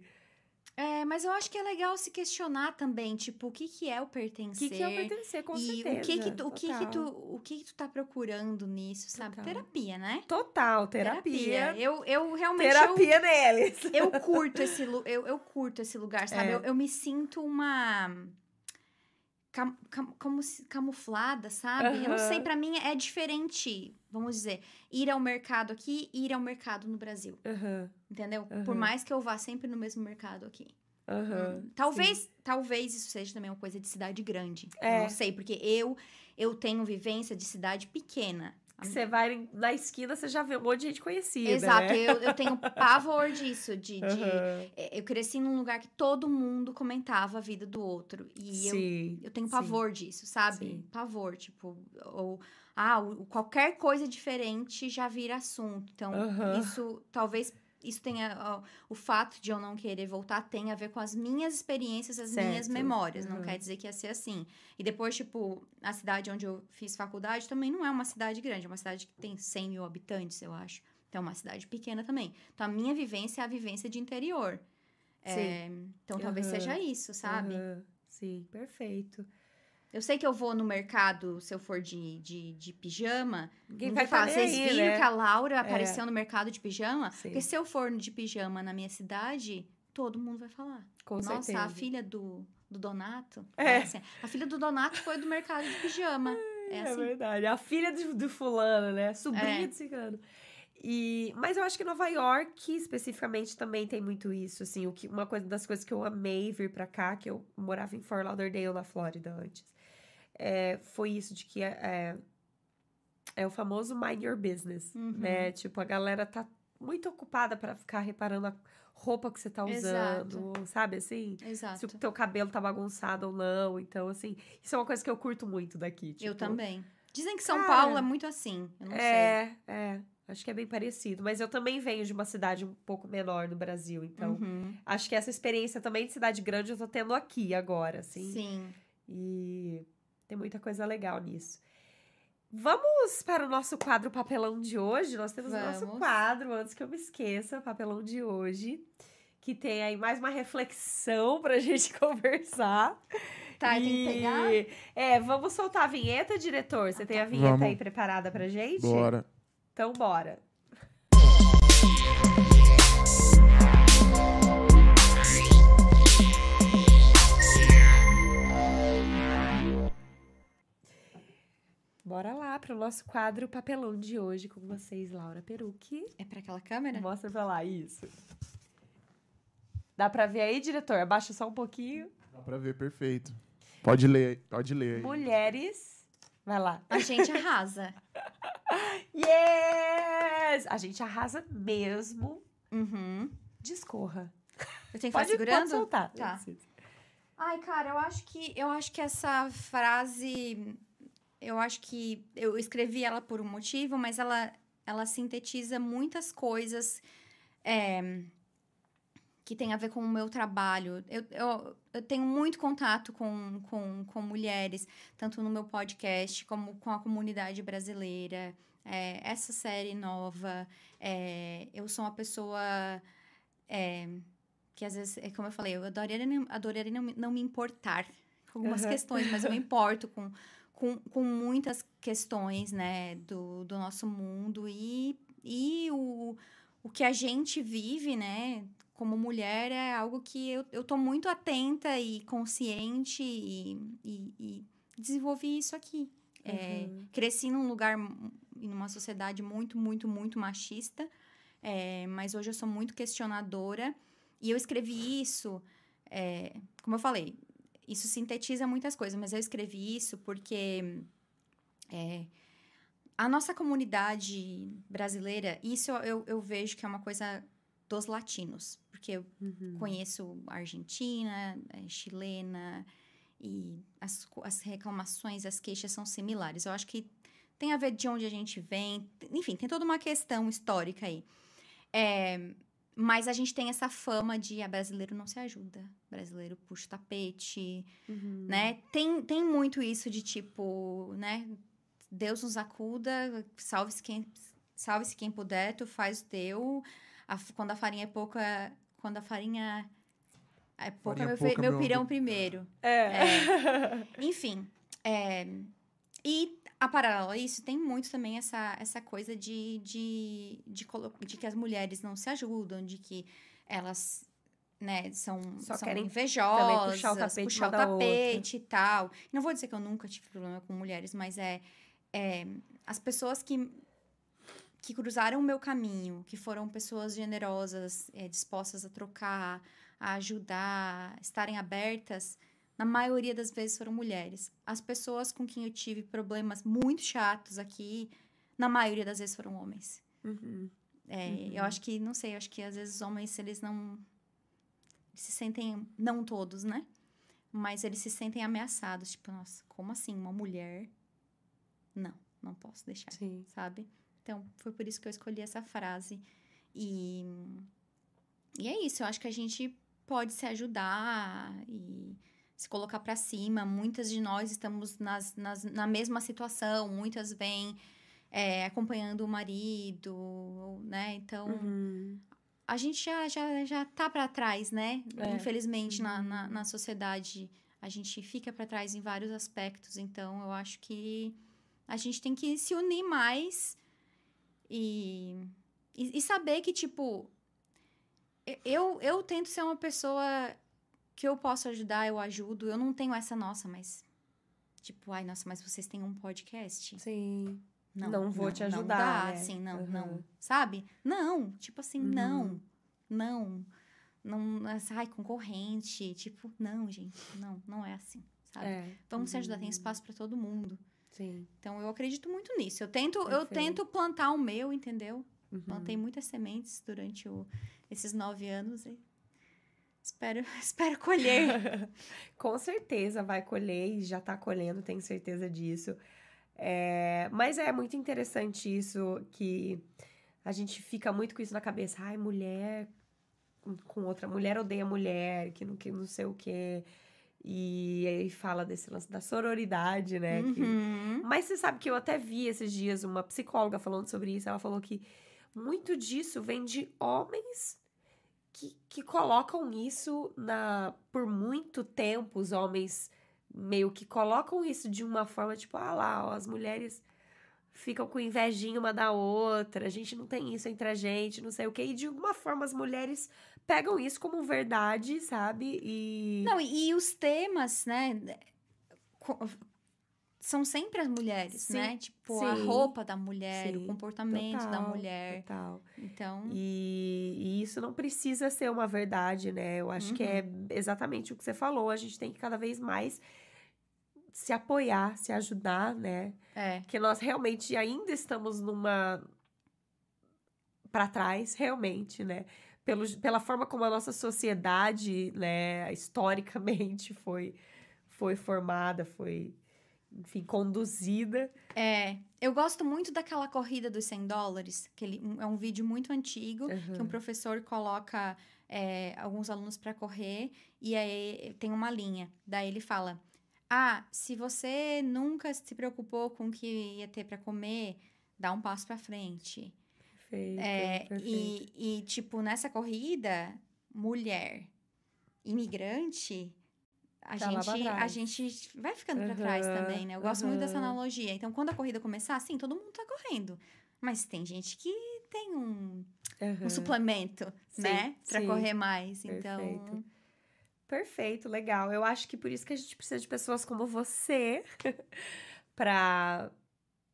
É, mas eu acho que é legal se questionar também, tipo, o que que é o O pertencer? que, que é o pertencer, com e certeza. o que que tu, o que que tu, o que que tu tá procurando nisso, sabe? Total. Terapia, né? Total, terapia. Eu, eu realmente eu, Terapia neles. eu curto esse eu, eu curto esse lugar, sabe? É. Eu, eu me sinto uma cam, cam- como se- camuflada, sabe? Eu não sei, pra mim é diferente, vamos dizer, ir ao mercado aqui e ir ao mercado no Brasil, Aham, entendeu? Por Aham. mais que eu vá sempre no mesmo mercado aqui. aham. Hum, Talvez, talvez isso seja também uma coisa de cidade grande. É. Eu não sei, porque eu eu tenho vivência de cidade pequena. Que Você vai na esquina, você já vê um monte de gente conhecida. Exato, Né? eu, eu tenho pavor disso, de, de- é, Eu cresci num lugar que todo mundo comentava a vida do outro. E eu, Sim. eu tenho sim. pavor disso, sabe? Sim. Pavor, tipo, ou ah, qualquer coisa diferente já vira assunto. Então, Aham. isso talvez isso tenha ó, o fato de eu não querer voltar tem a ver com as minhas experiências, as minhas Certo. memórias. Não Aham. quer dizer que ia ser assim. E depois, tipo, a cidade onde eu fiz faculdade também não é uma cidade grande, é uma cidade que tem 100 mil habitantes, eu acho. Então, é uma cidade pequena também. Então, a minha vivência é a vivência de interior. É, então, talvez Aham. seja isso, sabe? Aham. Sim, perfeito. Eu sei que eu vou no mercado, se eu for de, de, de pijama. Não vai falar, tá nem Vocês aí, viram né?" que a Laura apareceu no mercado de pijama? Sim. Porque se eu for de pijama na minha cidade, todo mundo vai falar. Com Nossa, certeza. a filha do, do Donato. É. assim, a filha do Donato foi do mercado de pijama. É É assim. verdade. A filha do, do fulano, né? Sobrinha É. de cigano. E, mas eu acho que Nova York, especificamente, também tem muito isso, assim. O que, uma coisa das coisas que eu amei vir pra cá, que eu morava em Fort Lauderdale, na Flórida, antes, é, foi isso de que é, é o famoso mind your business, Uhum. né? Tipo, a galera tá muito ocupada pra ficar reparando a roupa que você tá Exato. usando, sabe assim? Se Exato. o teu cabelo tá bagunçado ou não. Então, assim, isso é uma coisa que eu curto muito daqui. Eu tipo, também. Dizem que São Cara, Paulo é muito assim. Eu não sei. É, é. Acho que é bem parecido. Mas eu também venho de uma cidade um pouco menor no Brasil. Então, Uhum. acho que essa experiência também de cidade grande eu tô tendo aqui agora, assim. Sim. E tem muita coisa legal nisso. Vamos para o nosso quadro Papelão de hoje. Nós temos o nosso Vamos. quadro, antes que eu me esqueça, Papelão de hoje. Que tem aí mais uma reflexão pra gente conversar. Tá, eu tenho que pegar? E- É, vamos soltar a vinheta, diretor? Você tem a vinheta Vamos. aí preparada pra gente? Bora. Então, bora. Bora lá pro nosso quadro Papelão de hoje com vocês, Laura Perucchi. É pra aquela câmera? Mostra pra lá, isso. Dá pra ver aí, diretor? Abaixa só um pouquinho. Dá pra ver, perfeito. Pode ler, pode ler aí. Mulheres. Vai lá. A gente arrasa. Yes! A gente arrasa mesmo. Uhum. Discorra. Eu tenho que Pode, ficar segurando? pode soltar. Tá. Ai, cara, eu acho que eu acho que essa frase eu acho que eu escrevi ela por um motivo, mas ela ela sintetiza muitas coisas é, que tem a ver com o meu trabalho. Eu, eu, eu tenho muito contato com, com, com mulheres, tanto no meu podcast como com a comunidade brasileira. É, essa série nova, é, eu sou uma pessoa é, que às vezes, é como eu falei, eu adoraria, não- adoraria não, me- não me importar com algumas Aham. questões, mas eu me importo com, com, com muitas questões, né, do, do nosso mundo e, e o, o que a gente vive, né, como mulher é algo que eu, eu tô muito atenta e consciente e, e, e desenvolvi isso aqui. É, Uhum. Cresci num lugar, numa sociedade muito, muito, muito machista, é, mas hoje eu sou muito questionadora. E eu escrevi isso, é, como eu falei, isso sintetiza muitas coisas, mas eu escrevi isso porque é, a nossa comunidade brasileira, isso eu, eu, vejo que é uma coisa dos latinos, porque eu Uhum. conheço Argentina, eh, chilena, e as, as reclamações, as queixas são similares. Eu acho que tem a ver de onde a gente vem, enfim, tem toda uma questão histórica aí. É, mas a gente tem essa fama de a brasileiro não se ajuda, brasileiro puxa o tapete, Uhum. né? Tem, tem muito isso de tipo, né? Deus nos acuda, salve-se quem, salve quem puder, tu faz o teu. A- quando a farinha é pouca, quando a farinha é pouca, Farinha meu, pouca, meu meu- pirão primeiro. É. Enfim, é, e a paralelo a isso, tem muito também essa, essa coisa de, de, de, de que as mulheres não se ajudam, de que elas né, são, Só são querem invejosas, puxar o tapete puxar o tapete e tal. Não vou dizer que eu nunca tive problema com mulheres, mas é, é as pessoas que, que cruzaram o meu caminho, que foram pessoas generosas, é, dispostas a trocar, a ajudar, estarem abertas, na maioria das vezes foram mulheres. As pessoas com quem eu tive problemas muito chatos aqui, na maioria das vezes foram homens. Uhum. É, Uhum. Eu acho que, não sei, eu acho que às vezes os homens, eles não. Eles se sentem. Não todos, né? Mas eles se sentem ameaçados. Tipo, nossa, como assim? Uma mulher? Não, não posso deixar Sim. sabe? Então, foi por isso que eu escolhi essa frase. E, e é isso, eu acho que a gente pode se ajudar e se colocar pra cima. Muitas de nós estamos nas, nas, na mesma situação, muitas vêm é, acompanhando o marido, né? Então, Uhum. a gente já, já, já tá para trás, né? É. Infelizmente, na, na, na sociedade, a gente fica para trás em vários aspectos. Então, eu acho que a gente tem que se unir mais e, e, e saber que, tipo, eu, eu tento ser uma pessoa que eu posso ajudar, eu ajudo. Eu não tenho essa, nossa, mas. Tipo, ai, nossa, mas vocês têm um podcast? Sim. Não vou te ajudar, Não dá, né? assim, não, Aham. não. Sabe? Não, tipo assim, Uhum. não. Não. Não, essa- ai, concorrente. Tipo, não, gente. Não, não é assim, sabe? É. Vamos se ajudar, tem Uhum. espaço para todo mundo. Sim. Então, eu acredito muito nisso. Eu tento, eu tento plantar o meu, entendeu? Uhum. Plantei muitas sementes durante o- esses nove anos e espero, espero colher. Com certeza vai colher e já tá colhendo, tenho certeza disso. É, mas é muito interessante isso que a gente fica muito com isso na cabeça. Ai, mulher com outra mulher odeia mulher, que não, que não sei o quê. E aí fala desse lance da sororidade, né? que- Uhum. Mas você sabe que eu até vi esses dias uma psicóloga falando sobre isso. Ela falou que muito disso vem de homens que, que colocam isso na. Por muito tempo, os homens meio que colocam isso de uma forma tipo, ah lá, ó, as mulheres ficam com invejinha uma da outra, a gente não tem isso entre a gente, não sei o quê. E de alguma forma as mulheres pegam isso como verdade, sabe? E. Não, e, e os temas, né? São sempre as mulheres, Sim, né? Tipo, a sim, roupa da mulher, sim, o comportamento da total, mulher. Total. Então, E, e isso não precisa ser uma verdade, né? Eu acho que é exatamente o que você falou. A gente tem que cada vez mais se apoiar, se ajudar, né? é. Porque nós realmente ainda estamos numa. para trás, realmente, né? Pelo, pela forma como a nossa sociedade, né, historicamente foi, foi formada, foi, enfim, conduzida. É, eu gosto muito daquela corrida dos 100 dólares, que ele, um- é um vídeo muito antigo, que um professor coloca é, alguns alunos para correr e aí tem uma linha. Daí ele fala: Ah, se você nunca se preocupou com o que ia ter para comer, dá um passo para frente. Perfeito, É, perfeito. e, e, tipo, nessa corrida, mulher, imigrante, a, Tá gente, a trás. gente vai ficando pra trás Aham, também, né? Eu gosto muito dessa analogia. Então, quando a corrida começar, sim, todo mundo tá correndo. Mas tem gente que tem um, um Aham. suplemento, Sim, né? Pra sim. correr mais. Então, Perfeito. Perfeito, legal. Eu acho que por isso que a gente precisa de pessoas como você para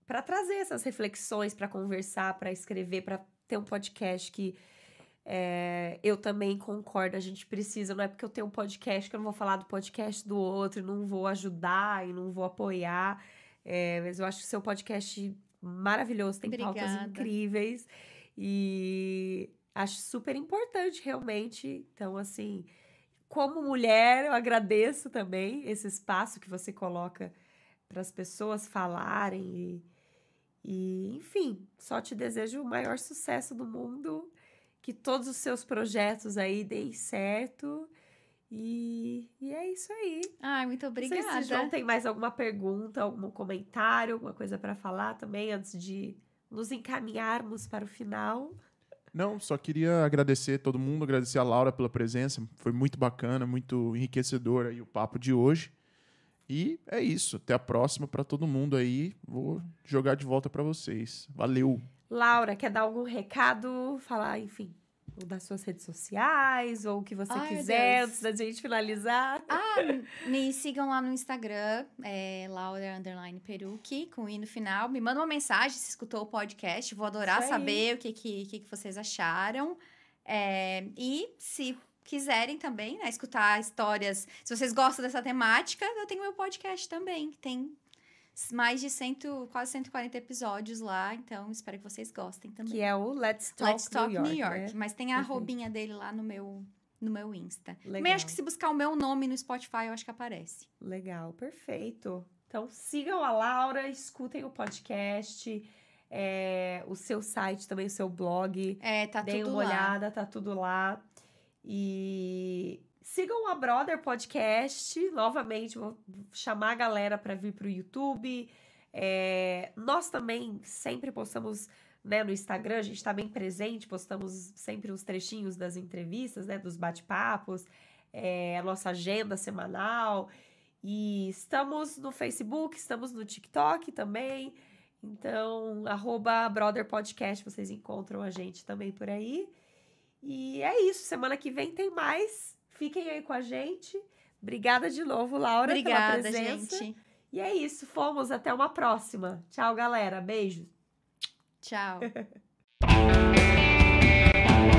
para trazer essas reflexões, para conversar, para escrever, para ter um podcast que é, eu também concordo, a gente precisa. Não é porque eu tenho um podcast que eu não vou falar do podcast do outro, não vou ajudar e não vou apoiar. É, mas eu acho que o seu podcast maravilhoso, tem pautas Obrigada. incríveis e acho super importante realmente. Então, assim, como mulher, eu agradeço também esse espaço que você coloca para as pessoas falarem e, e, enfim, só te desejo o maior sucesso do mundo, que todos os seus projetos aí deem certo E, e é isso aí. Ai, muito Não obrigada. sei se João tem mais alguma pergunta, algum comentário, alguma coisa para falar também antes de nos encaminharmos para o final. Não, só queria agradecer todo mundo, agradecer a Laura pela presença. Foi muito bacana, muito enriquecedor aí o papo de hoje. E é isso. Até a próxima para todo mundo aí. Vou jogar de volta para vocês. Valeu. Laura, quer dar algum recado? Falar, enfim, ou das suas redes sociais, ou o que você Ai, quiser, antes da gente finalizar. Ah, me sigam lá no Instagram, é Laura Peruque, com i no final. Me manda uma mensagem se escutou o podcast. Vou adorar saber o que, que, que que vocês acharam. É, e se quiserem também, né, escutar histórias. Se vocês gostam dessa temática, eu tenho meu podcast também, que tem mais de cento, quase 140 episódios lá. Então, espero que vocês gostem também. Que é o Let's Talk, Let's Talk New York. né? Mas tem a Perfeito. arrobinha dele lá no meu, no meu Insta. Também acho que se buscar o meu nome no Spotify, eu acho que aparece. Legal, perfeito. Então sigam a Laura, escutem o podcast, é, o seu site também, o seu blog. É, tá Deem tudo uma lá. olhada, tá tudo lá. E sigam a Brother Podcast. Novamente, vou chamar a galera para vir pro YouTube. É, nós também sempre postamos né, no Instagram, a gente tá bem presente, postamos sempre os trechinhos das entrevistas, né, dos bate-papos, é, a nossa agenda semanal. E estamos no Facebook, estamos no TikTok também. Então, arroba Brother Podcast, vocês encontram a gente também por aí. E é isso, semana que vem tem mais. Fiquem aí com a gente. Obrigada de novo, Laura, Obrigada, pela presença. Gente. E é isso, fomos até uma próxima. Tchau, galera. Beijo. Tchau.